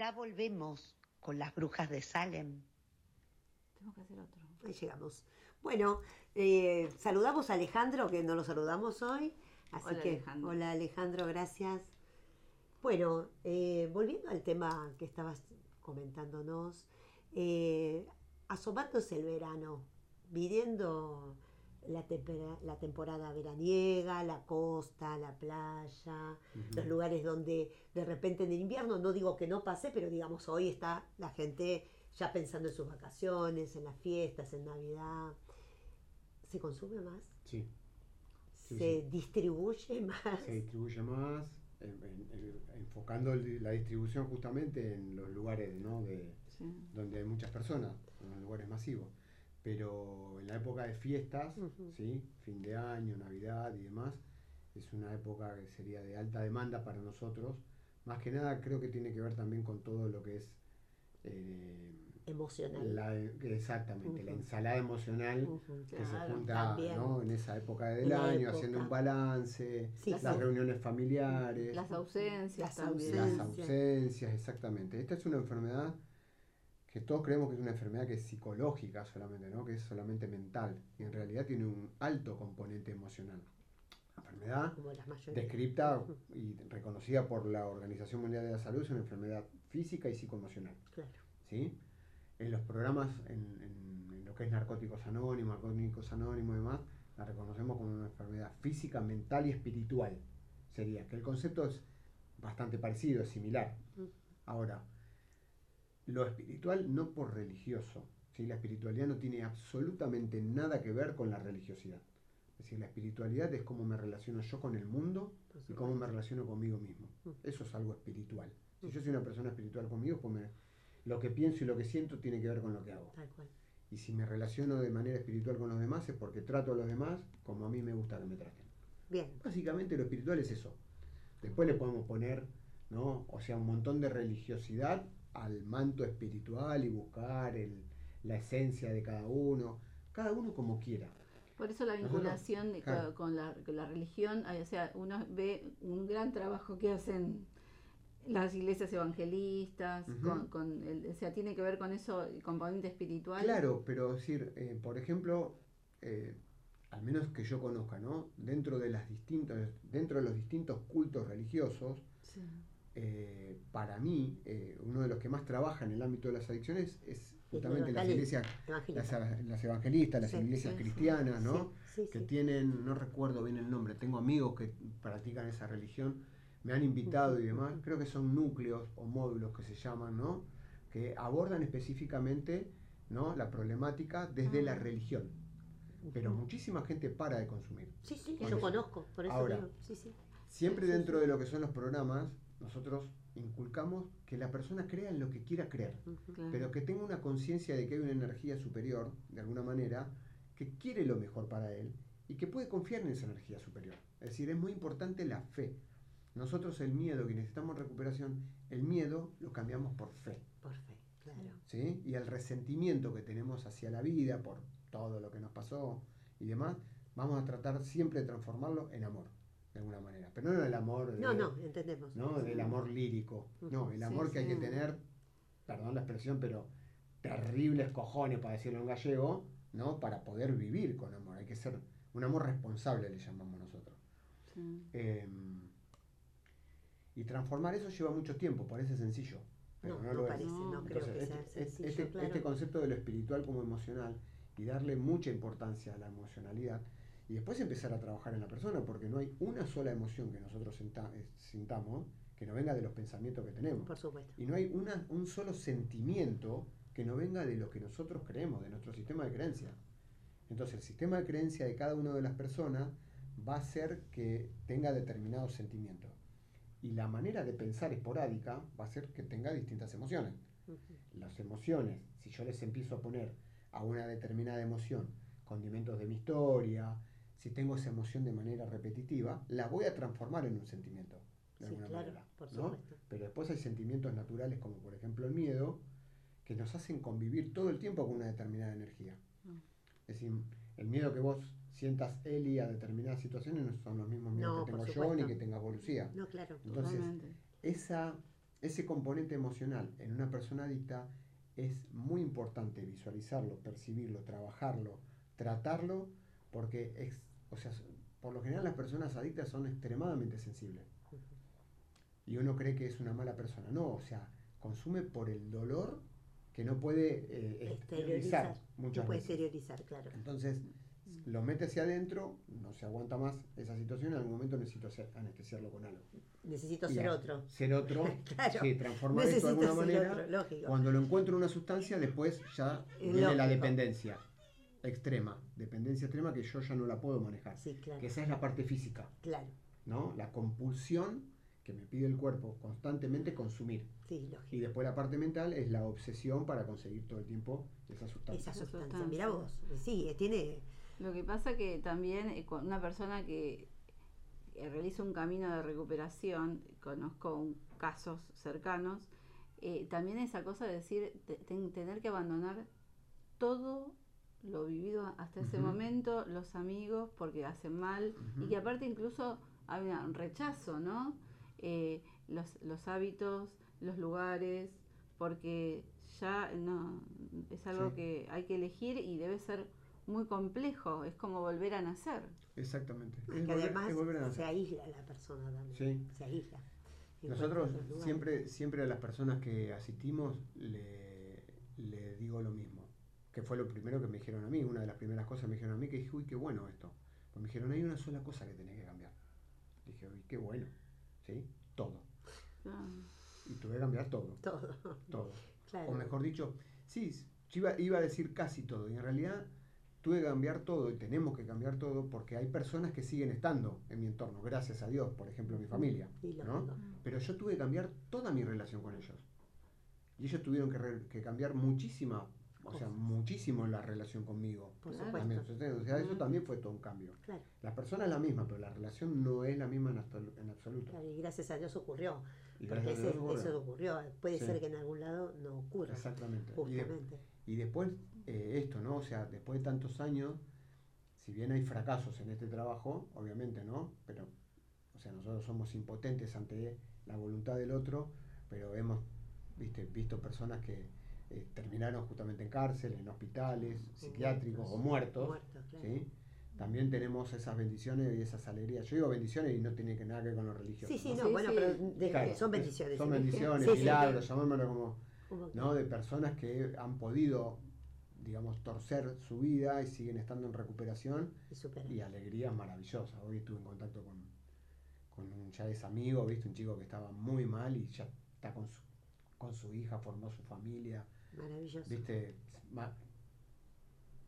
Ya volvemos con las brujas de Salem. Tenemos que hacer otro. Ahí llegamos. Bueno, eh, saludamos a Alejandro, que no lo saludamos hoy. Así Hola, que, Alejandro. hola Alejandro, gracias. Bueno, eh, volviendo al tema que estabas comentándonos, eh, asomándose el verano, viviendo la, tempera- la temporada veraniega, la costa, la playa, los lugares donde de repente en el invierno, no digo que no pase, pero digamos hoy está la gente ya pensando en sus vacaciones, en las fiestas, en Navidad. ¿Se consume más? Sí, Sí, ¿Se sí. distribuye más? se distribuye más, en- en- en- enfocando la distribución justamente en los lugares ¿no? de, Sí. donde hay muchas personas, en los lugares masivos. Pero en la época de fiestas. ¿sí? fin de año, Navidad y demás, es una época que sería de alta demanda para nosotros. Más que nada creo que tiene que ver también con todo lo que es eh, Emocional. la, exactamente, la ensalada emocional que Claro, se junta. ¿no? en esa época del la año, época. haciendo un balance, Sí, las reuniones familiares, Las ausencias Las también. las ausencias, exactamente. Esta es una enfermedad que todos creemos que es una enfermedad que es psicológica solamente, ¿no? que es solamente mental, y en realidad tiene un alto componente emocional. La enfermedad descripta y reconocida por la Organización Mundial de la Salud es una enfermedad física y psicoemocional. Claro. ¿sí? En los programas, en, en- en lo que es Narcóticos Anónimos, Alcohólicos Anónimos y demás, la reconocemos como una enfermedad física, mental y espiritual. Sería que el concepto es bastante parecido, es similar. Ahora, lo espiritual no por religioso, ¿sí? la espiritualidad no tiene absolutamente nada que ver con la religiosidad. Es decir, la espiritualidad es cómo me relaciono yo con el mundo y cómo me relaciono conmigo mismo. Mm. Eso es algo espiritual. Si Mm. yo soy una persona espiritual conmigo, pues me- lo que pienso y lo que siento tiene que ver con lo que hago. Tal cual. Y si me relaciono de manera espiritual con los demás es porque trato a los demás como a mí me gusta que me traten. Bien. Básicamente lo espiritual es eso. Después le podemos poner, ¿no? O sea, un montón de religiosidad al manto espiritual y buscar el, la esencia de cada uno, cada uno como quiera. Por eso la Nosotros, vinculación de- claro. con, la, con la religión, o sea, uno ve un gran trabajo que hacen las iglesias evangelistas, con, con el- o sea, tiene que ver con eso, el componente espiritual. Claro, pero decir, eh, por ejemplo, eh, al menos que yo conozca, ¿no? Dentro de las distintas, dentro de los distintos cultos religiosos, Sí. Eh, para mí, eh, uno de los que más trabaja en el ámbito de las adicciones es justamente las iglesias, las, las evangelistas, las Sí, iglesias sí, cristianas, ¿no? Sí, que tienen, no recuerdo bien el nombre, tengo amigos que practican esa religión, me han invitado y demás, creo que son núcleos o módulos que se llaman, ¿no? Que abordan específicamente, ¿no? La problemática desde la Ah. religión. Pero muchísima gente para de consumir. Sí, sí, yo eso. conozco, por eso Ahora, digo. Siempre dentro de lo que son los programas, nosotros inculcamos que la persona crea en lo que quiera creer. Claro. pero que tenga una conciencia de que hay una energía superior, de alguna manera, que quiere lo mejor para él y que puede confiar en esa energía superior. Es decir, es muy importante la fe. Nosotros el miedo que necesitamos recuperación, el miedo lo cambiamos por fe. Por fe, claro. ¿sí? Y el resentimiento que tenemos hacia la vida por todo lo que nos pasó y demás, vamos a tratar siempre de transformarlo en amor, de alguna manera. Pero no el amor, de- No, no, entendemos. ¿no? del amor lírico, no, el Sí, amor que hay que tener, perdón la expresión, pero terribles cojones, para decirlo en gallego, ¿no? Para poder vivir con amor. Hay que ser un amor responsable, le llamamos nosotros. Sí. Eh, y transformar eso lleva mucho tiempo, parece sencillo. Pero No, no, no lo es. parece, no creo que este, sea este- sencillo, este- claro. este concepto de lo espiritual como emocional y darle mucha importancia a la emocionalidad y después empezar a trabajar en la persona, porque no hay una sola emoción que nosotros eh, sintamos que no venga de los pensamientos que tenemos. Por supuesto. Y no hay una, un solo sentimiento que no venga de lo que nosotros creemos, de nuestro sistema de creencia. Entonces, el sistema de creencia de cada una de las personas va a hacer que tenga determinados sentimientos. Y la manera de pensar esporádica va a hacer que tenga distintas emociones. Ujú. Las emociones, si yo les empiezo a poner a una determinada emoción condimentos de mi historia, si tengo esa emoción de manera repetitiva, la voy a transformar en un sentimiento, de Sí, alguna claro, manera. por ¿no? Pero después hay sentimientos naturales como por ejemplo el miedo, que nos hacen convivir todo el tiempo con una determinada energía. Mm. Es decir, el miedo que vos sientas Eli a determinadas situaciones no son los mismos miedos No, que tengo yo ni que tenga Lucía. No, claro. Entonces, Totalmente. esa, ese componente emocional en una persona adicta es muy importante visualizarlo, percibirlo, trabajarlo, tratarlo, porque es, o sea, por lo general las personas adictas son extremadamente sensibles. Y uno cree que es una mala persona. No, o sea, consume por el dolor que no puede eh, exteriorizar muchas No puede veces. exteriorizar, claro. Entonces, lo mete hacia adentro, no se aguanta más esa situación, en algún momento necesito hacer- anestesiarlo con algo. Necesito Y ser a- otro. Ser otro, Claro. sí, transformar esto de alguna ser manera. otro. Cuando lo encuentro en una sustancia, después ya viene la dependencia extrema. Dependencia extrema que yo ya no la puedo manejar. Sí, claro. Que esa es la parte física, Claro. ¿no? La compulsión que me pide el cuerpo constantemente consumir. Sí, lógico. Y después la parte mental es la obsesión para conseguir todo el tiempo esa sustancia. Esa sustancia. sustancia. Mira vos. Sí, eh, tiene. Lo que pasa que también eh, con una persona que eh, realiza un camino de recuperación, conozco un- casos cercanos, eh, también esa cosa de decir, te- ten- tener que abandonar todo lo vivido hasta ese momento, los amigos, porque hacen mal, y que aparte incluso hay un rechazo, ¿no? Eh, los, los hábitos, los lugares, porque ya no es algo Sí. que hay que elegir y debe ser muy complejo, es como volver a nacer. Exactamente. que Es volver, además es volver a se aísla la persona también. Sí. Se aísla. Nosotros siempre, siempre a las personas que asistimos le, le digo lo mismo, que fue lo primero que me dijeron a mí, una de las primeras cosas que me dijeron a mí, que dije, uy, qué bueno esto. Pues me dijeron, hay una sola cosa que tenés que cambiar. Dije, uy, qué bueno, ¿sí? Todo. Ah, Y tuve que cambiar todo, Todo. todo. Claro. O mejor dicho, sí, yo iba, iba a decir casi todo, y en realidad tuve que cambiar todo, y tenemos que cambiar todo, porque hay personas que siguen estando en mi entorno, gracias a Dios, por ejemplo, mi familia. ¿no? Pero yo tuve que cambiar toda mi relación con ellos. Y ellos tuvieron que, que cambiar muchísima o sea, muchísimo en la relación conmigo. Por. También, supuesto. o sea, eso también fue todo un cambio. Claro, La persona es la misma, pero la relación no es la misma en, absolu- en absoluto. claro, y gracias a Dios ocurrió. Y Porque gracias a ese- Dios ocurrió. eso ocurrió. Puede Sí. ser que en algún lado no ocurra. Exactamente. Y, de- Justamente. y después eh, esto, ¿no? O sea, después de tantos años, si bien hay fracasos en este trabajo, obviamente, ¿no? Pero, o sea, nosotros somos impotentes ante la voluntad del otro, pero hemos, viste, visto personas que eh, terminaron justamente en cárcel, en hospitales, psiquiátricos o muertos, Muertos, claro. ¿sí? También tenemos esas bendiciones y esas alegrías. Yo digo bendiciones y no tiene que nada que ver con lo religioso. Sí, sí, ¿no? no, Sí, bueno, sí. pero de- Claro, son es- bendiciones. Son ¿sí? bendiciones, Sí, sí, milagros, llamémoslo como, ¿no? De personas que han podido, digamos, torcer su vida y siguen estando en recuperación y y alegrías maravillosas. Hoy estuve en contacto con, con un ya es amigo, viste, un chico que estaba muy mal y ya está con su, con su hija, formó su familia, Maravilloso. viste, ma-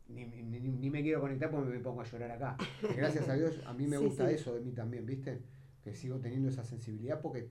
ni, ni- ni- me quiero conectar porque me pongo a llorar acá. Gracias a Dios, a mí me Sí, gusta sí. eso de mí también, viste, que sigo teniendo esa sensibilidad porque,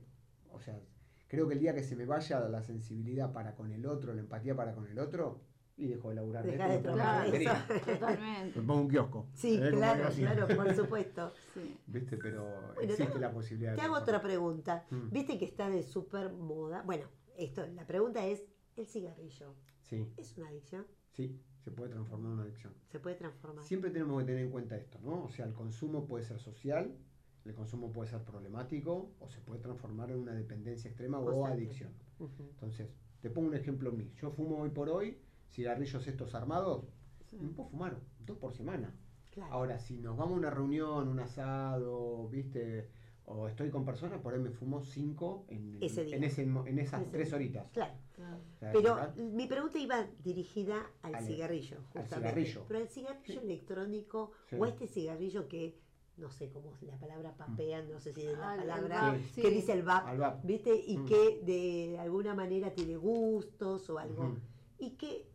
o sea, creo que el día que se me vaya la sensibilidad para con el otro, la empatía para con el otro, y dejo de laburar Deja esto, de trabajar eso. Totalmente. Me pongo un kiosco. Sí, claro, claro, por supuesto. Sí. ¿Viste? Pero Bueno, te existe hago- la posibilidad de Te hago transformar. otra pregunta. Mm. Viste que está de súper moda. Bueno, esto, la pregunta es, ¿el cigarrillo Sí, es una adicción? sí, se puede transformar en una adicción. ¿Se puede transformar? Siempre tenemos que tener en cuenta esto, ¿no? O sea, el consumo puede ser social, el consumo puede ser problemático o se puede transformar en una dependencia extrema o adicción. Entonces, te pongo un ejemplo en mí. Yo fumo hoy por hoy cigarrillos estos armados, sí. me puedo fumar dos por semana. Claro. Ahora, si nos vamos a una reunión, un asado, ¿viste? O estoy con personas, por ahí me fumo cinco en, Ese día. en, ese mo- en esas Ese tres día. horitas. Claro. Claro. O sea, Pero ¿verdad? mi pregunta iba dirigida al, Al- cigarrillo, al justamente. cigarrillo. Pero al cigarrillo Sí. electrónico Sí. o este cigarrillo que, no sé cómo es la palabra papean, no sé si es la Ah, palabra vape, Sí. sí. que dice el VAP, Al VAP. ¿viste? Y Mm. que de alguna manera tiene gustos o algo. Y que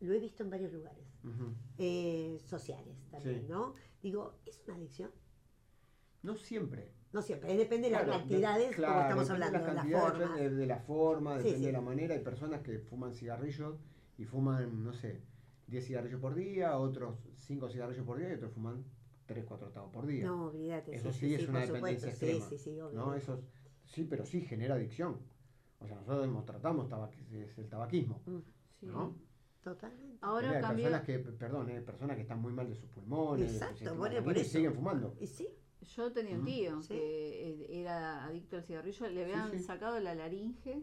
lo he visto en varios lugares, eh, sociales también, Sí. ¿no? Digo, ¿es una adicción? No siempre. No siempre, depende de las Claro, cantidades, de- como claro, estamos depende hablando, de las la cantidades, forma. Depende de la forma, Sí, depende sí. de la manera. Hay personas que fuman cigarrillos y fuman, no sé, 10 cigarrillos por día, otros 5 cigarrillos por día y otros fuman 3, 4 octavos por día. No, olvídate. Eso sí es una dependencia supuesto. extrema, Sí, sí, sí, ¿no? Eso es- sí, pero sí genera adicción. O sea, nosotros hemos tratamos es el tabaquismo, Mm, Sí. ¿no? Totalmente. Ahora Hay cambió. personas que, perdón, eh, personas que están muy mal de sus pulmones, Exacto, que se bueno, por y eso. siguen fumando. Y sí, Yo tenía un tío Sí. que eh, era adicto al cigarrillo, le habían sí. sacado la laringe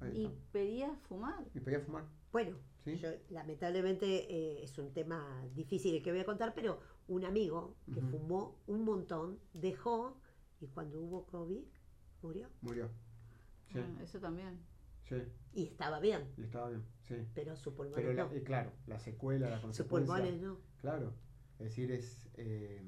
ahí y pedía fumar. Y podía fumar. bueno, Sí. yo lamentablemente eh, es un tema difícil el que voy a contar, pero un amigo que fumó un montón dejó y cuando hubo COVID murió Murió. Sí, Bueno, eso también. sí, y estaba bien, y estaba bien, sí. pero su pulmón Pero la- no. eh, claro, la secuela, la Sus consecuencia. pulmones no. Claro, es decir, es... eh,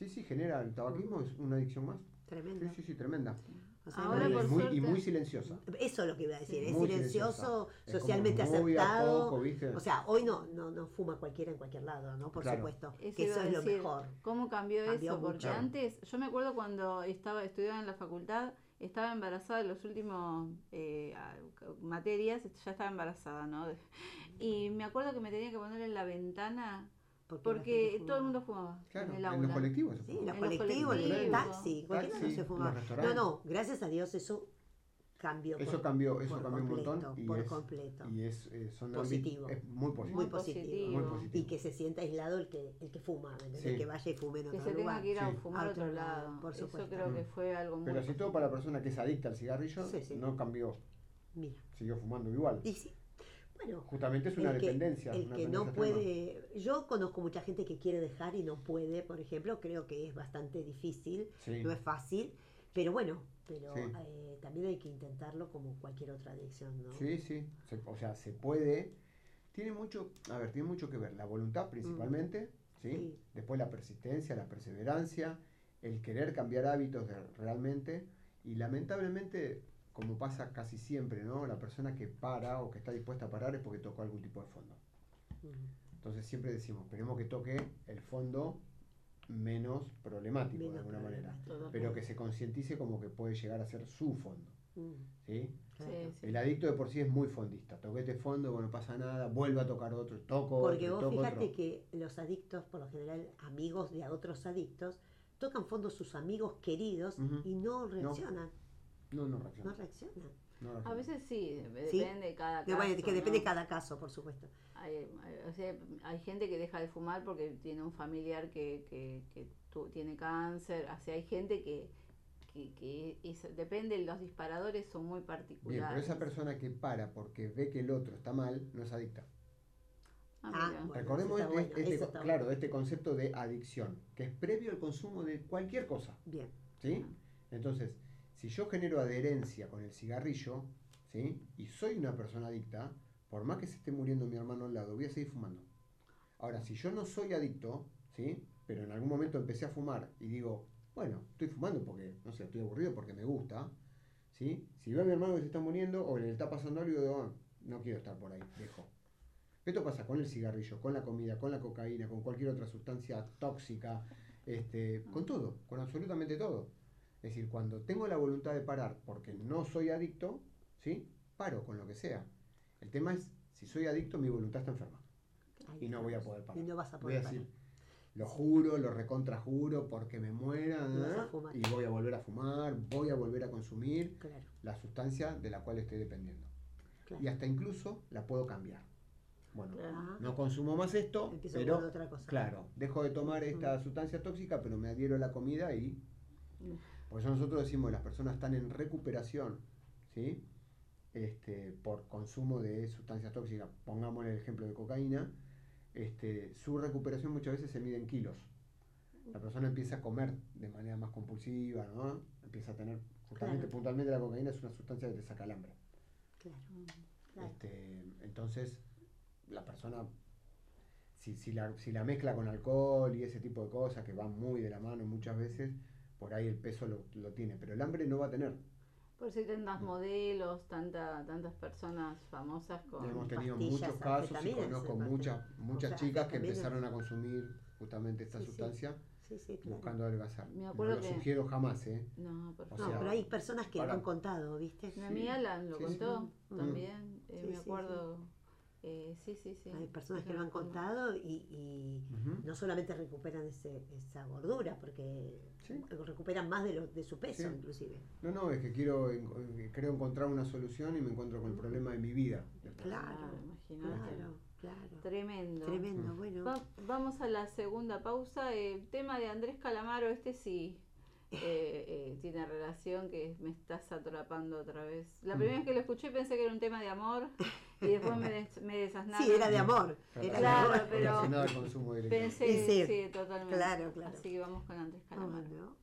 sí, sí, genera, el tabaquismo es una adicción más. Tremendo. Sí, sí, sí, tremenda. O sea, Ahora, y, por muy, y suerte- muy silenciosa. eso es lo que iba a decir, es Muy silencioso, Es socialmente muy a aceptado. poco, ¿viste? O sea, hoy no, no, no fuma cualquiera en cualquier lado, ¿no? Por Claro. supuesto. Eso que eso es lo mejor. ¿Cómo cambió, Cambió eso? Porque. Claro. antes, yo me acuerdo cuando estaba estudiando en la facultad, estaba embarazada en los últimos eh, materias, ya estaba embarazada, ¿no? Y me acuerdo que me tenía que poner en la ventana Porque, porque todo el mundo fumaba Claro, en el en aula. los colectivos. se Sí, los En los colectivos, en el taxi, cualquiera no se fumaba. No, no, gracias a Dios eso cambió. Eso por- cambió, eso por cambió un completo, montón y por es, completo. y es, eh, son Positivo. es muy positivo. Muy positivo. Muy positivo. Y que se sienta aislado el que, el que fuma. Sí. Que vaya y fume en que otro se tenga lugar. que ir a Sí. fumar A otro otro lado, lado. por Eso supuesto. creo que Mm. fue algo muy Pero si todo para la persona que es adicta al cigarrillo, Sí, sí. no cambió, Mira, siguió fumando igual. y sí. Bueno, Justamente es una el que, dependencia. el una que no puede, yo conozco mucha gente que quiere dejar y no puede, por ejemplo, creo que es bastante difícil, Sí. no es fácil, pero bueno, pero Sí. eh, también hay que intentarlo como cualquier otra adicción, ¿no? Sí, sí. Se- o sea, se puede. Tiene mucho, a ver, tiene mucho que ver. La voluntad principalmente, ¿sí? Mm. Sí. Después la persistencia, la perseverancia, el querer cambiar hábitos de- realmente. Y lamentablemente, como pasa casi siempre, ¿no? La persona que para o que está dispuesta a parar es porque tocó algún tipo de fondo. Entonces siempre decimos, esperemos que toque el fondo menos problemático de alguna manera. Pero que se concientice como que puede llegar a ser su fondo. ¿sí? claro. Sí, sí. El adicto de por sí es muy fondista. Toqué este fondo, bueno, no pasa nada, vuelve a tocar otro, toco Porque otro, vos toco fíjate otro. que los adictos, por lo general amigos de otros adictos, tocan fondo sus amigos queridos y no reaccionan. No, no No reacciona. reaccionan. no A veces sí, Sí. depende de cada Que, caso. bueno, que ¿no? depende de cada caso, por supuesto. Hay, hay- o sea, hay gente que deja de fumar porque tiene un familiar que, que, que tu- tiene cáncer. O sea, hay gente que, que, que es- depende, los disparadores son muy Bien, particulares. pero esa persona que para porque ve que el otro está mal, no es adicta. Ah, Ah, bueno. Recordemos este, bueno, este claro, bueno. este concepto de adicción, que es previo al consumo de cualquier cosa. Bien. ¿sí? Entonces, si yo genero adherencia con el cigarrillo, ¿sí? Y soy una persona adicta, por más que se esté muriendo mi hermano al lado, voy a seguir fumando. Ahora, si yo no soy adicto, ¿sí? Pero en algún momento empecé a fumar y digo, bueno, estoy fumando porque, no sé, estoy aburrido porque me gusta, ¿sí? Si veo a mi hermano que se está muriendo o le está pasando algo, digo, "Ah, no quiero estar por ahí, dejo. Esto pasa con el cigarrillo, con la comida, con la cocaína, con cualquier otra sustancia tóxica, este, con todo, con absolutamente todo. Es decir, cuando tengo la voluntad de parar porque no soy adicto, ¿sí? Paro con lo que sea. El tema es, si soy adicto, mi voluntad está enferma. Ahí Y no voy a poder parar. Y no vas a Voy a poder decir, parar. lo juro, lo recontrajuro porque me muera Y vas a fumar. y voy a volver a fumar, voy a volver a consumir Claro, la sustancia de la cual estoy dependiendo. claro. Y hasta incluso la puedo cambiar. Bueno. Ah, no consumo más esto, empiezo pero otra cosa. claro, dejo de tomar esta sustancia tóxica, pero me adhiero a la comida y. por eso nosotros decimos las personas están en recuperación, ¿sí? Este, por consumo de sustancias tóxicas. Pongamos el ejemplo de cocaína. Este, su recuperación muchas veces se mide en kilos. La persona empieza a comer de manera más compulsiva, ¿no? Empieza a tener, justamente, Claro. puntualmente la cocaína es una sustancia que te saca el hambre. Claro, claro. Este, entonces, la persona, si, si, la, si la mezcla con alcohol y ese tipo de cosas que van muy de la mano muchas veces, por ahí el peso lo, lo tiene, pero el hambre no va a tener. Por eso hay tantos modelos, tanta, tantas personas famosas con... Hemos tenido muchos casos y conozco muchas, muchas sea, chicas que empezaron a consumir justamente esta Sí, sustancia Sí, sí, claro. buscando adelgazar. Me No acuerdo lo que- sugiero jamás, ¿eh? No, por O No, sea, pero hay personas que lo para- han contado, ¿viste? Mi amiga la, lo Sí, sí. contó Mm. también, eh, Sí, me sí, acuerdo. Eh, sí, sí, sí. Hay personas que lo han contado y, y no solamente recuperan ese, esa gordura, porque Sí. recuperan más de, lo, de su peso, Sí. inclusive. No, no, es que quiero, creo encontrar una solución y me encuentro con el problema de mi vida. después. Claro, imagínate. Claro, claro. Tremendo. Tremendo, bueno. Va- vamos a la segunda pausa. El tema de Andrés Calamaro, este sí eh, eh, tiene relación que me estás atrapando otra vez. La Mm. primera vez que lo escuché pensé que era un tema de amor y después me, des- me desasnaron. Sí, era de amor. Era de Claro, amor. pero-. Pensé, sí, sí, totalmente. claro, claro. Así que vamos con Andrés Calamaro. ¿Cómo no?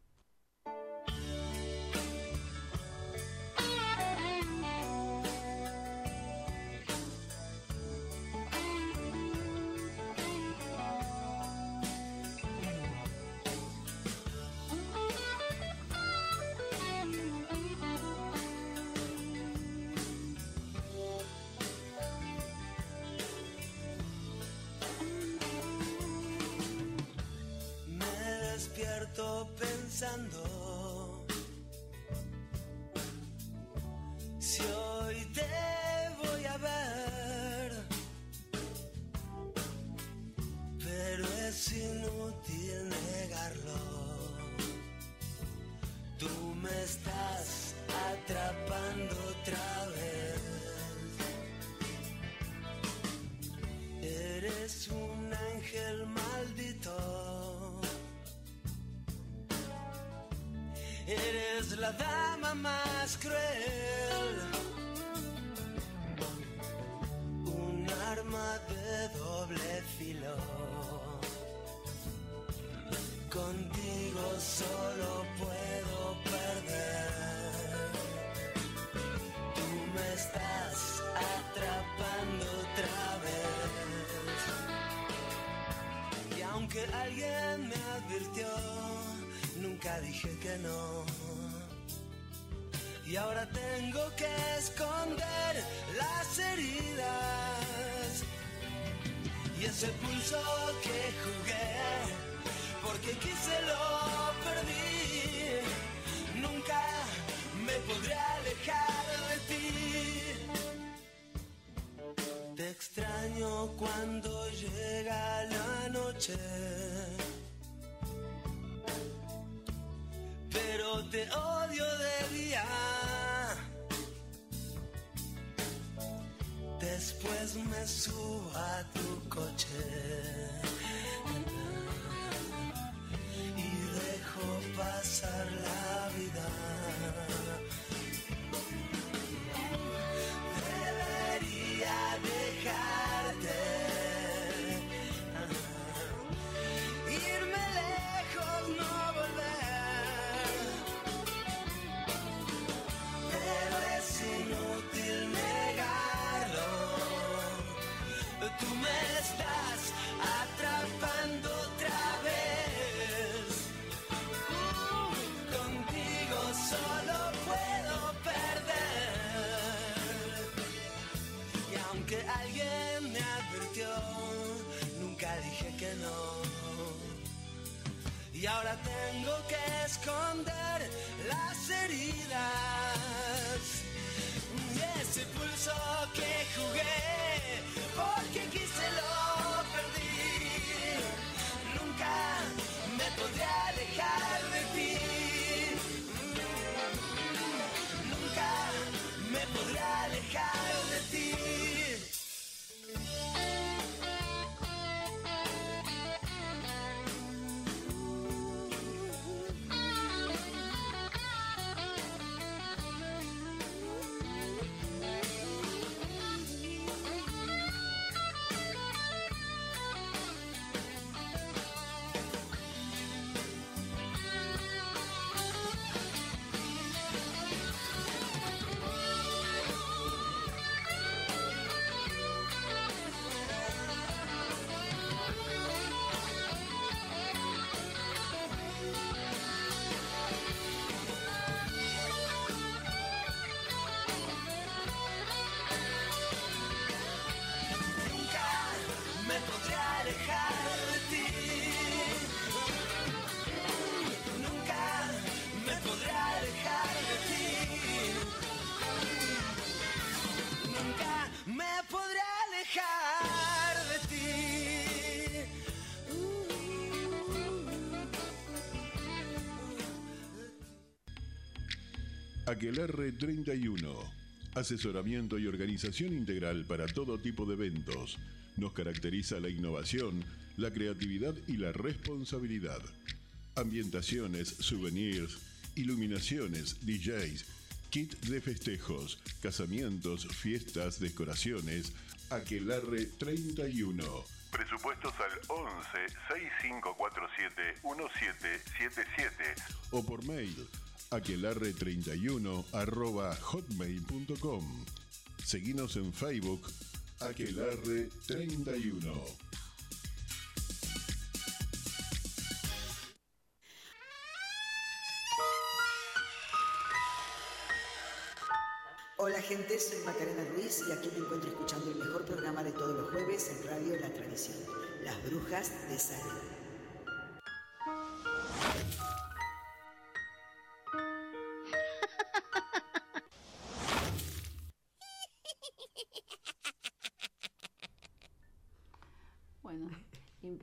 La dama más cruel. y ese pulso que jugué, porque quise lo perdí, nunca me podré alejar de ti. Te extraño cuando llega la noche. Pero te odio de día Después me subo a tu coche. Y dejo pasar la vida. Ahora tengo que esconder las heridas. Y ese pulso que jugué, porque quise lo perdí. Nunca me podré alejar Aquelarre 31. Asesoramiento y organización integral para todo tipo de eventos. Nos caracteriza la innovación, la creatividad y la responsabilidad. Ambientaciones, souvenirs, iluminaciones, DJs, kit de festejos, casamientos, fiestas, decoraciones. Aquelarre 31. Presupuestos al 11 6547 1777 o por mail aquelarre31 arroba hotmail.com. Seguinos en Facebook Aquelarre31. Hola gente, soy Macarena Ruiz y aquí me encuentro escuchando el mejor programa de todos los jueves en Radio La Tradición, Las Brujas de Salud.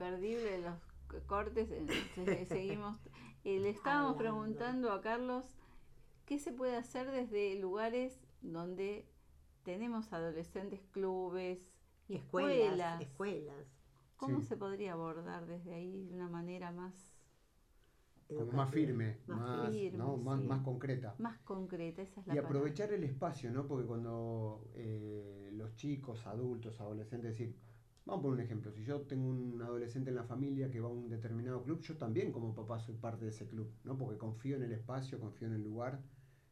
Imperdible los cortes. se- Seguimos. Eh, le estábamos Hablando. preguntando a Carlos qué se puede hacer desde lugares donde tenemos adolescentes, clubes y Escuelas, escuelas. escuelas. ¿Cómo Sí. se podría abordar desde ahí de una manera más, Como más firme, Más más, firme, ¿no? más, sí. más concreta. más concreta? Esa es la Y palabra. aprovechar el espacio, ¿no? Porque cuando eh, los chicos, adultos, adolescentes, es decir, vamos a poner un ejemplo, si yo tengo un adolescente en la familia que va a un determinado club, yo también como papá soy parte de ese club, ¿no? Porque confío en el espacio, confío en el lugar,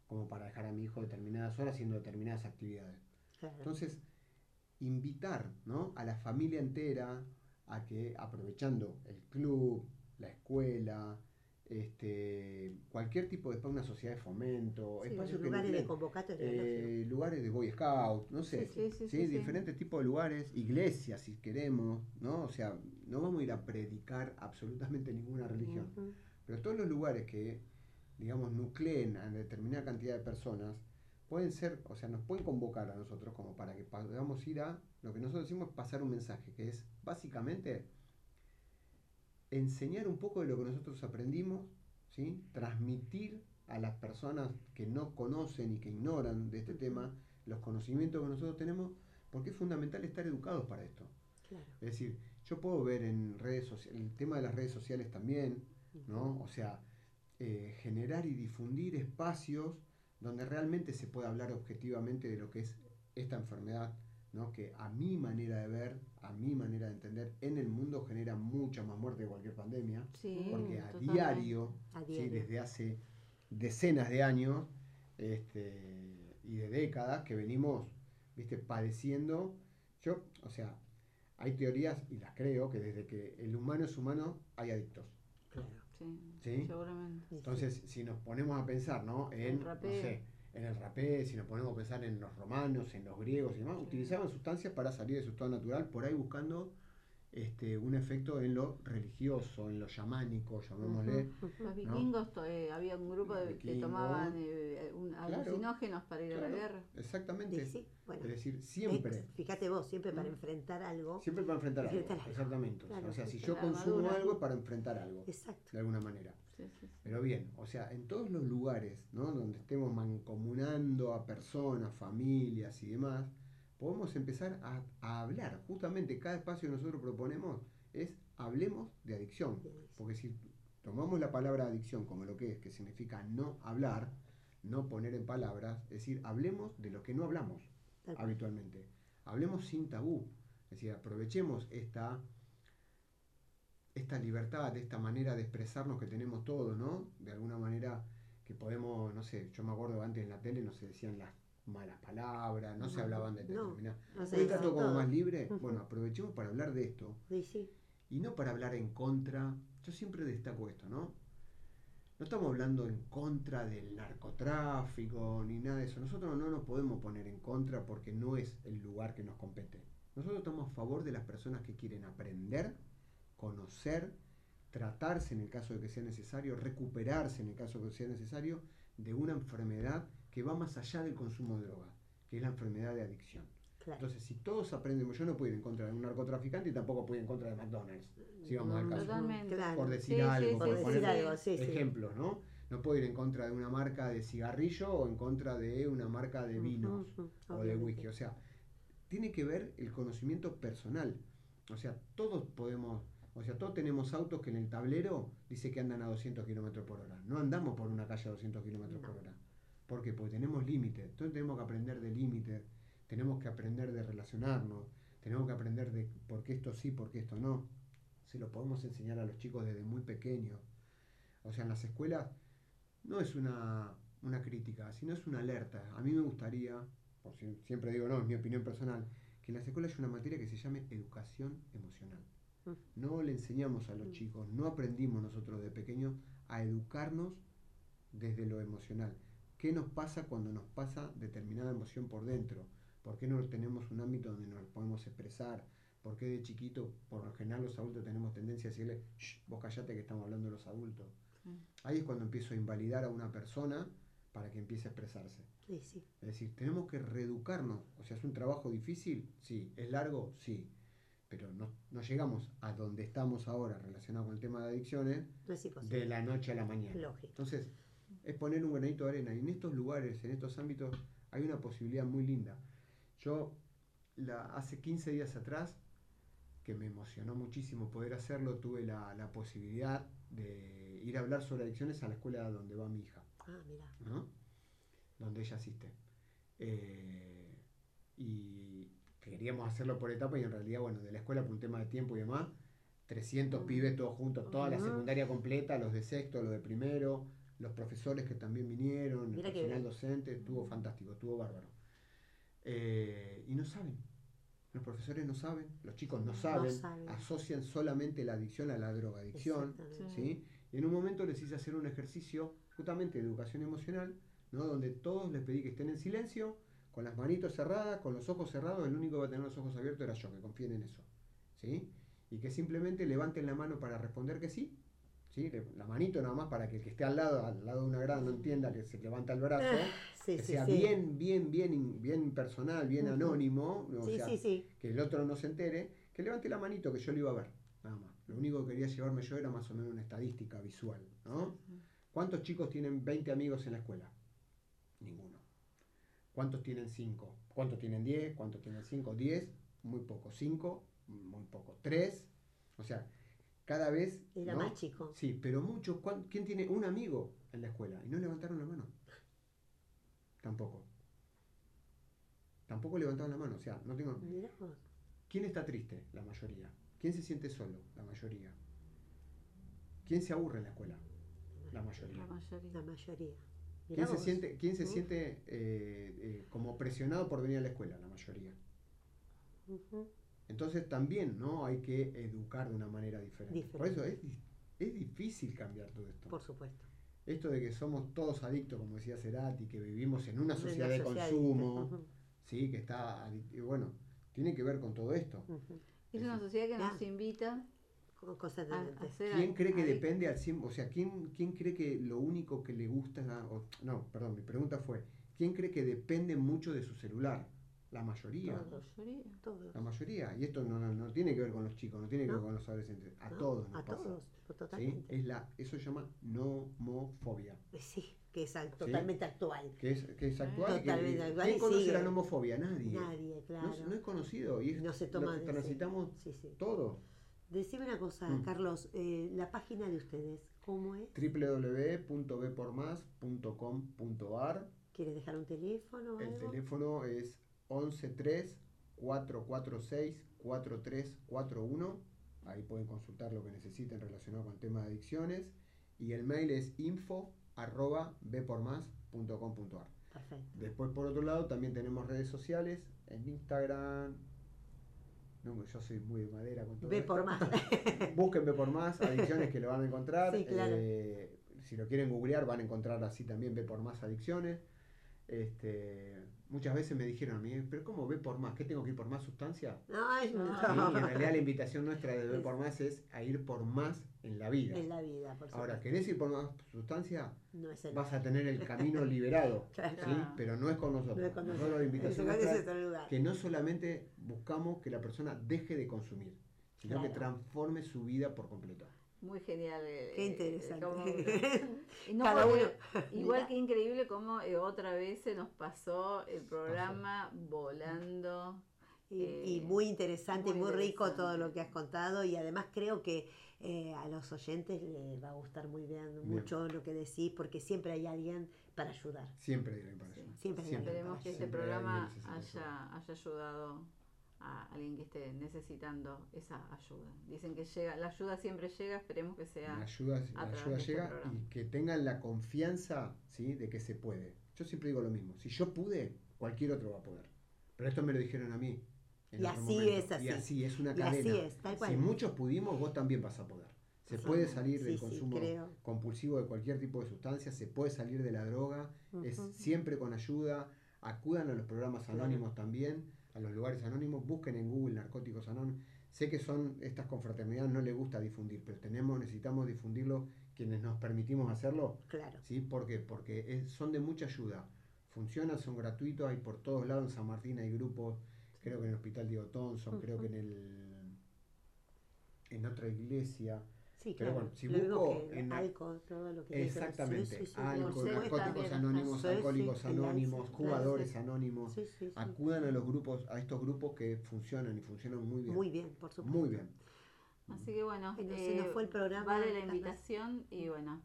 como para dejar a mi hijo determinadas horas haciendo determinadas actividades. Claro. Entonces, invitar ¿no? a la familia entera a que aprovechando el club, la escuela, este, cualquier tipo de una sociedad de fomento, Sí, espacios que lugares de eh, lugares de Boy Scout, no sé, Sí, sí, diferentes tipos de lugares, iglesias si queremos, ¿no? O sea, no vamos a ir a predicar absolutamente ninguna religión, pero todos los lugares que, digamos, nucleen a determinada cantidad de personas, pueden ser, o sea, nos pueden convocar a nosotros como para que podamos ir a, lo que nosotros decimos es pasar un mensaje, que es básicamente enseñar un poco de lo que nosotros aprendimos, ¿sí? transmitir a las personas que no conocen y que ignoran de este tema los conocimientos que nosotros tenemos, porque es fundamental estar educados para esto. Es decir, yo puedo ver en redes sociales, el tema de las redes sociales también, ¿no? O sea, eh, generar y difundir espacios donde realmente se pueda hablar objetivamente de lo que es esta enfermedad, ¿no? que a mi manera de ver, a mi manera de entender, en el mundo genera mucha más muerte que cualquier pandemia, porque a diario, desde hace decenas de años este, y de décadas que venimos ¿viste? padeciendo, yo, o sea, hay teorías, y las creo, que desde que el humano es humano hay adictos. Claro. Sí, seguramente. Entonces, si nos ponemos a pensar, ¿no? En, no sé, en el rapé, si nos ponemos a pensar en los romanos, en los griegos y demás, utilizaban sustancias para salir de su estado natural, por ahí buscando este, un efecto en lo religioso, en lo chamánico, llamémosle. Los vikingos, eh, había un grupo de, que tomaban eh, alucinógenos para ir a la guerra. Exactamente. es decir, siempre. fíjate vos, siempre para mm. enfrentar algo. Siempre para enfrentar, algo, Exactamente. o sea, si yo consumo algo es para enfrentar algo. Exacto. De alguna manera. Pero bien, o sea, en todos los lugares ¿no? donde estemos mancomunando a personas, familias y demás, podemos empezar a, hablar. Justamente cada espacio que nosotros proponemos es hablemos de adicción. Porque si tomamos la palabra adicción como lo que es, que significa no hablar, no poner en palabras, es decir, hablemos de lo que no hablamos habitualmente. Hablemos sin tabú. Es decir, aprovechemos esta, esta libertad, esta manera de expresarnos que tenemos todos, ¿no? De alguna manera que podemos, no sé, yo me acuerdo antes en la tele no se decían las malas palabras, no, se hablaban de determinadas. No, Hoy está todo como más libre. Bueno, aprovechemos para hablar de esto. Y no para hablar en contra. Yo siempre destaco esto, ¿no? No estamos hablando en contra del narcotráfico ni nada de eso. Nosotros no nos podemos poner en contra porque no es el lugar que nos compete. Nosotros estamos a favor de las personas que quieren aprender, conocer, tratarse en el caso de que sea necesario, recuperarse en el caso de que sea necesario de una enfermedad que va más allá del consumo de droga, que es la enfermedad de adicción. Entonces, si todos aprendemos, yo no puedo ir en contra de un narcotraficante y tampoco puedo ir en contra de McDonald's, si vamos al caso. Por decir algo, por poner ejemplos, ¿no? No puedo ir en contra de una marca de cigarrillo o en contra de una marca de vinos o de whisky. O sea, tiene que ver el conocimiento personal. O sea, todos podemos, o sea, todos tenemos autos que en el tablero dice que andan a 200 kilómetros por hora. No andamos por una calle a 200 kilómetros por hora. ¿Por qué? Porque tenemos límites. Entonces tenemos que aprender de límites, tenemos que aprender de relacionarnos, tenemos que aprender de por qué esto sí, por qué esto no. Se lo podemos enseñar a los chicos desde muy pequeños. O sea, en las escuelas no es una, crítica, sino es una alerta. A mí me gustaría, por si, siempre digo no, es mi opinión personal, que en las escuelas haya una materia que se llame educación emocional. Mm. No le enseñamos a los chicos, no aprendimos nosotros de pequeños a educarnos desde lo emocional. ¿Qué nos pasa cuando nos pasa determinada emoción por dentro? ¿Por qué no tenemos un ámbito donde nos podemos expresar? ¿Por qué de chiquito, por lo general los adultos tenemos tendencia a decirle, vos callate que estamos hablando de los adultos? Ahí es cuando empiezo a invalidar a una persona para que empiece a expresarse. Es decir, tenemos que reeducarnos. O sea, ¿es un trabajo difícil? Sí. ¿Es largo? Sí. Pero no, llegamos a donde estamos ahora relacionado con el tema de adicciones de la noche a la mañana. Lógico. Entonces, es poner un granito de arena. Y en estos lugares, en estos ámbitos, hay una posibilidad muy linda. Yo, la, hace 15 días atrás, que me emocionó muchísimo poder hacerlo, tuve la, posibilidad de ir a hablar sobre adicciones a la escuela donde va mi hija. Ah, mira. ¿no? Donde ella asiste. Eh, y queríamos hacerlo por etapa y en realidad, bueno, de la escuela por un tema de tiempo y demás, 300 pibes todos juntos, toda la secundaria completa, los de sexto, los de primero, los profesores que también vinieron, el personal docente, estuvo fantástico, estuvo bárbaro. Eh, y no saben, los profesores no saben, los chicos no saben, asocian solamente la adicción a la drogadicción, ¿sí? Y en un momento les hice hacer un ejercicio justamente de educación emocional, ¿no? donde todos les pedí que estén en silencio, con las manitos cerradas, con los ojos cerrados, el único que va a tener los ojos abiertos era yo, que confíen en eso. ¿sí? Y que simplemente levanten la mano para responder que sí, ¿sí? La manito nada más para que el que esté al lado, al lado de una grada no entienda que se levanta el brazo. Ah, sí, que sí, sea bien, bien, bien, bien personal, bien Ujú. anónimo, o Sí, sea, sí, sí. que el otro no se entere, que levante la manito que yo lo iba a ver, nada más. Lo único que quería llevarme yo era más o menos una estadística visual, ¿no? ¿Cuántos chicos tienen 20 amigos en la escuela? Ninguno. ¿Cuántos tienen 5? ¿Cuántos tienen 10? ¿Cuántos tienen 5? 10, muy poco. 5, muy poco. 3, o sea, cada vez... Era ¿no? más chico. Sí, pero muchos, ¿cuán- ¿quién tiene un amigo en la escuela? Y no levantaron la mano. Tampoco. Tampoco levantaron la mano, o sea, no tengo... Mirá vos. ¿Quién está triste? La mayoría. ¿Quién se siente solo? La mayoría. ¿Quién se aburre en la escuela? La mayoría. La mayoría. La mayoría. ¿Quién se siente, quién se siente eh, eh, como presionado por venir a la escuela? La mayoría. Entonces también ¿no? hay que educar de una manera diferente. Diferente. Por eso es, es difícil cambiar todo esto. Por supuesto. Esto de que somos todos adictos, como decía Cerati, que vivimos en una sociedad de consumo, ¿sí? que está, bueno, tiene que ver con todo esto. Es una sociedad que nos invita Constantemente. ¿Quién cree que depende al 100%? O sea, ¿quién, ¿quién cree que lo único que le gusta es la- o- no, perdón, mi pregunta fue, ¿quién cree que depende mucho de su celular? La mayoría. La mayoría. Todos. La mayoría. Y esto no, no- no tiene que ver con los chicos, no tiene que ver No. con los adolescentes. A ¿no? todos nos A pasa. todos. ¿sí? Totalmente. Es la, eso se llama nomofobia. Sí, que es al- totalmente actual. Que es, que es actual. y que- Totalmente actual ¿Quién conoce sigue. la nomofobia? Nadie. Nadie, claro. no es conocido. Y es No se lo toma que de- transitamos Sí, sí. todo. Decime una cosa, Mm. Carlos, eh, la página de ustedes, ¿cómo es? www.bpormas.com.ar ¿Quieres dejar un teléfono o El algo? teléfono es 113 446 4341. Ahí pueden consultar lo que necesiten relacionado con temas de adicciones. Y el mail es info arroba bpormas.com.ar. Perfecto. Después, por otro lado, también tenemos redes sociales en Instagram. No, yo soy muy de madera con todo Ve esto. por más. Busquen Ve por más, adicciones que lo van a encontrar. Sí, claro. Eh, si lo quieren googlear, van a encontrar así también Ve por más adicciones. Este, muchas veces me dijeron a mí, pero ¿cómo ve por más? ¿Qué tengo que ir por más sustancia? Ay, No. Sí, en realidad la invitación nuestra de Ve por más es a ir por más en la vida. En la vida, por Ahora. ¿querés ir por más sustancia? No es el Vas a tener el camino liberado, Claro. ¿sí? pero no es con nosotros. No es con Nosotros la invitación es otro lugar. que no solamente buscamos que la persona deje de consumir, sino que transforme su vida por completo. Muy genial. eh, Qué eh, interesante. no Cada uno. Igual que increíble como eh, otra vez se nos pasó el programa volando. Y, Eh, y muy interesante, muy muy, rico todo lo que has contado y además creo que eh, a los oyentes les va a gustar muy bien, mucho lo que decís porque siempre hay alguien para ayudar. Siempre hay alguien para ayudar. Siempre hay. Esperemos que este Siempre programa haya, haya ayudado a alguien que esté necesitando esa ayuda. Dicen que llega, la ayuda siempre llega, esperemos que sea. La ayuda, la a través ayuda de este llega y que tengan la confianza ¿sí? de que se puede. Yo siempre digo lo mismo. Si yo pude, cualquier otro va a poder. Pero esto me lo dijeron a mí. En Y así momento. es así. Y así es una Y así cadena. es, tal cual. Si muchos pudimos, vos también vas a poder. Se puede salir del sí, consumo creo. compulsivo de cualquier tipo de sustancia, se puede salir de la droga, es siempre con ayuda. Acudan a los programas anónimos también, a los lugares anónimos, busquen en Google narcóticos anónimos. Sé que son estas confraternidades no les gusta difundir, pero tenemos, necesitamos difundirlo quienes nos permitimos hacerlo. Claro. ¿Sí? ¿Por qué? Porque es- son de mucha ayuda. Funcionan, son gratuitos, hay por todos lados. En San Martín hay grupos, creo que en el Hospital Diego Thompson, creo que en el en otra iglesia. Sí, Pero claro. bueno, si Lo busco que en la- alcohol, todo lo que. Exactamente. Sí, sí, sí, Alcohol, narcóticos anónimos, alcohólicos anónimos, jugadores anónimos. Sí, sí, sí. Acudan a los grupos, a estos grupos que funcionan y funcionan muy bien. Muy bien, por supuesto. Muy bien. Así que bueno, se nos fue el programa, Vale la invitación y bueno,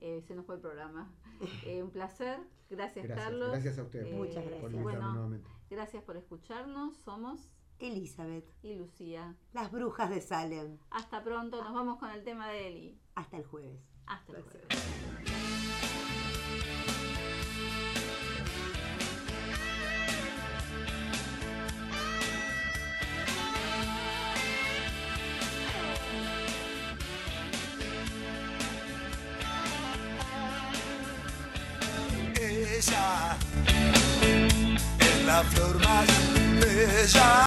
eh, se nos fue el programa. Eh, un placer. Gracias, Gracias, Carlos. gracias a ustedes por- Muchas por gracias. invitarme Bueno, nuevamente. Gracias por escucharnos. Somos Elizabeth, y Lucía. las brujas de Salem. Hasta pronto. Nos vamos con el tema de Eli. Hasta el jueves. Hasta el Gracias. jueves. Ella es la flor más bella.